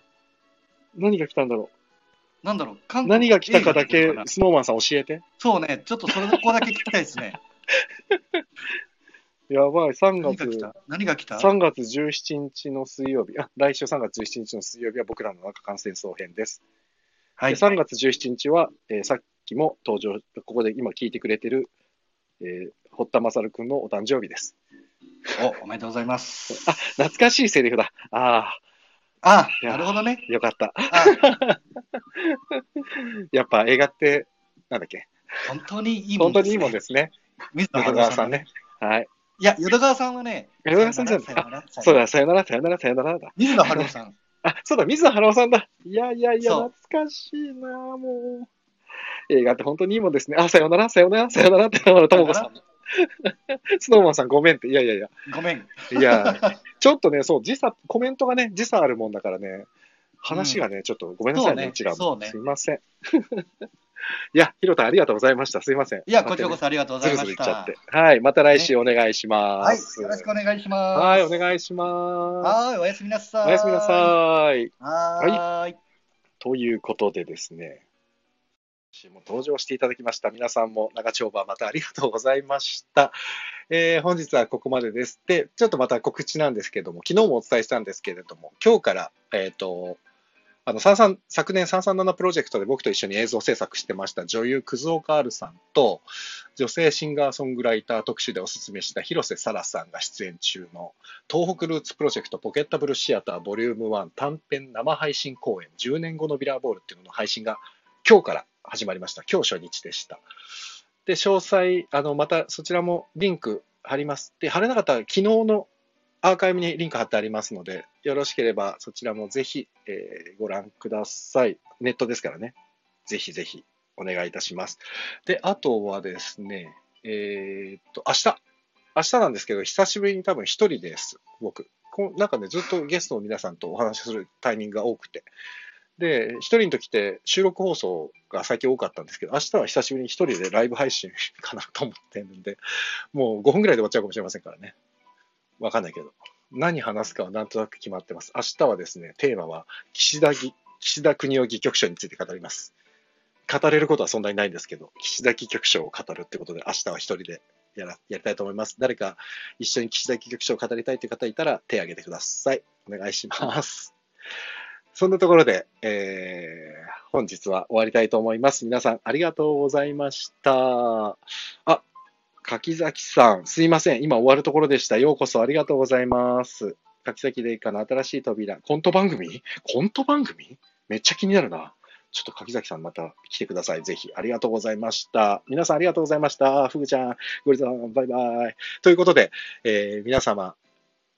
何が来たんだろなんだろう？韓う国何が来たかだ映けスノーマンさん教えて。なそうね、ちょっとそれここだけ聞きたいですね。やばい、3月、何が来た？何が来た？3月17日の水曜日、あ、来週3月17日の水曜日は僕らの中間戦争編です。はいで。3月17日は、えーさっきも登場、ここで今聞いてくれてる、えー堀田勝くんのお誕生日です。お、おめでとうございます。あ、懐かしいセリフだ。ああ、いやなるほどね。あ、よかった。あ、やっぱ映画って、なんだっけ、本当にいいもんです、ね。本当にいいもんですね。水野淀川さんね。。はい。いや、淀川さんはね、淀川さんじゃならそう。だ、さよなら、さよなら、さよならだ。水野晴郎さん。あ、そうだ、水野晴郎さんだ。いやいやいや、懐かしいな、もう。映画って本当にいいもんですね。あ、さよなら、さよなら、さよならって、ともこさん。スノーマンさんごめんって。いやいやいや。ごめん。いや、ちょっとね、そう、時差、コメントがね、時差あるもんだからね、話がね、ちょっとごめんなさいね、ねうちらも。そうねすいません。いや、ひろたんありがとうございました。すいません。いや、こちらこそありがとうございましずるずるいっちゃた。って。はい、また来週お願いしまはい、す。よろしくお願いします。はい、お願いします。はい、おやすみなさい。おやすみなさい。はーい。ということでですね、週も登場していただきました。皆さんも長丁場またありがとうございました。えー本日はここまでです。で、ちょっとまた告知なんですけれども、昨日もお伝えしたんですけれども、今日から、えっ、と、あの、33昨年337プロジェクトで僕と一緒に映像制作してました女優、クズオカールさんと、女性シンガーソングライター特集でおすすめした広瀬沙羅さんが出演中の東北ルーツプロジェクトポケッタブルシアターボリューム1短編生配信公演10年後のビラーボールっていうのの配信が今日から始まりました。今日初日でした。で、詳細、あの、またそちらもリンク貼ります。で、貼れなかったら昨日のアーカイブにリンク貼ってありますので、よろしければそちらもぜひ、えーご覧ください。ネットですからね。ぜひぜひお願いいたします。で、あとはですね、えーっと、明日、明日なんですけど、久しぶりに多分一人です、僕。こうなんかね、ずっとゲストの皆さんとお話しするタイミングが多くて。で、一人の時って収録放送が最近多かったんですけど、明日は久しぶりに一人でライブ配信かなと思ってるんで、もう5分ぐらいで終わっちゃうかもしれませんからね。わかんないけど。何話すかはなんとなく決まってます。明日はですね、テーマは岸田議岸田国夫戯曲賞について語ります。語れることはそんなにないんですけど、岸田戯曲賞を語るってことで、明日は一人でやらやりたいと思います。誰か一緒に岸田戯曲賞を語りたいという方いたら手を挙げてください。お願いします。そんなところで、えー本日は終わりたいと思います。皆さんありがとうございました。あ、柿崎さん、すいません。今終わるところでした。ようこそありがとうございます。柿崎レイカの新しい扉。コント番組？コント番組？めっちゃ気になるな。ちょっと柿崎さんまた来てください。ぜひ。ありがとうございました。皆さんありがとうございました。ふぐちゃん、ゴリさん、バイバイ。ということで、えー皆様、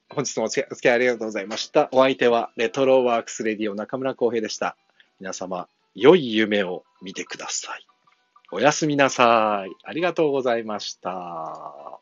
本日もお付き合いありがとうございました。お相手は、レトロワークスレディオ中村浩平でした。皆様、良い夢を見てください。おやすみなさい。ありがとうございました。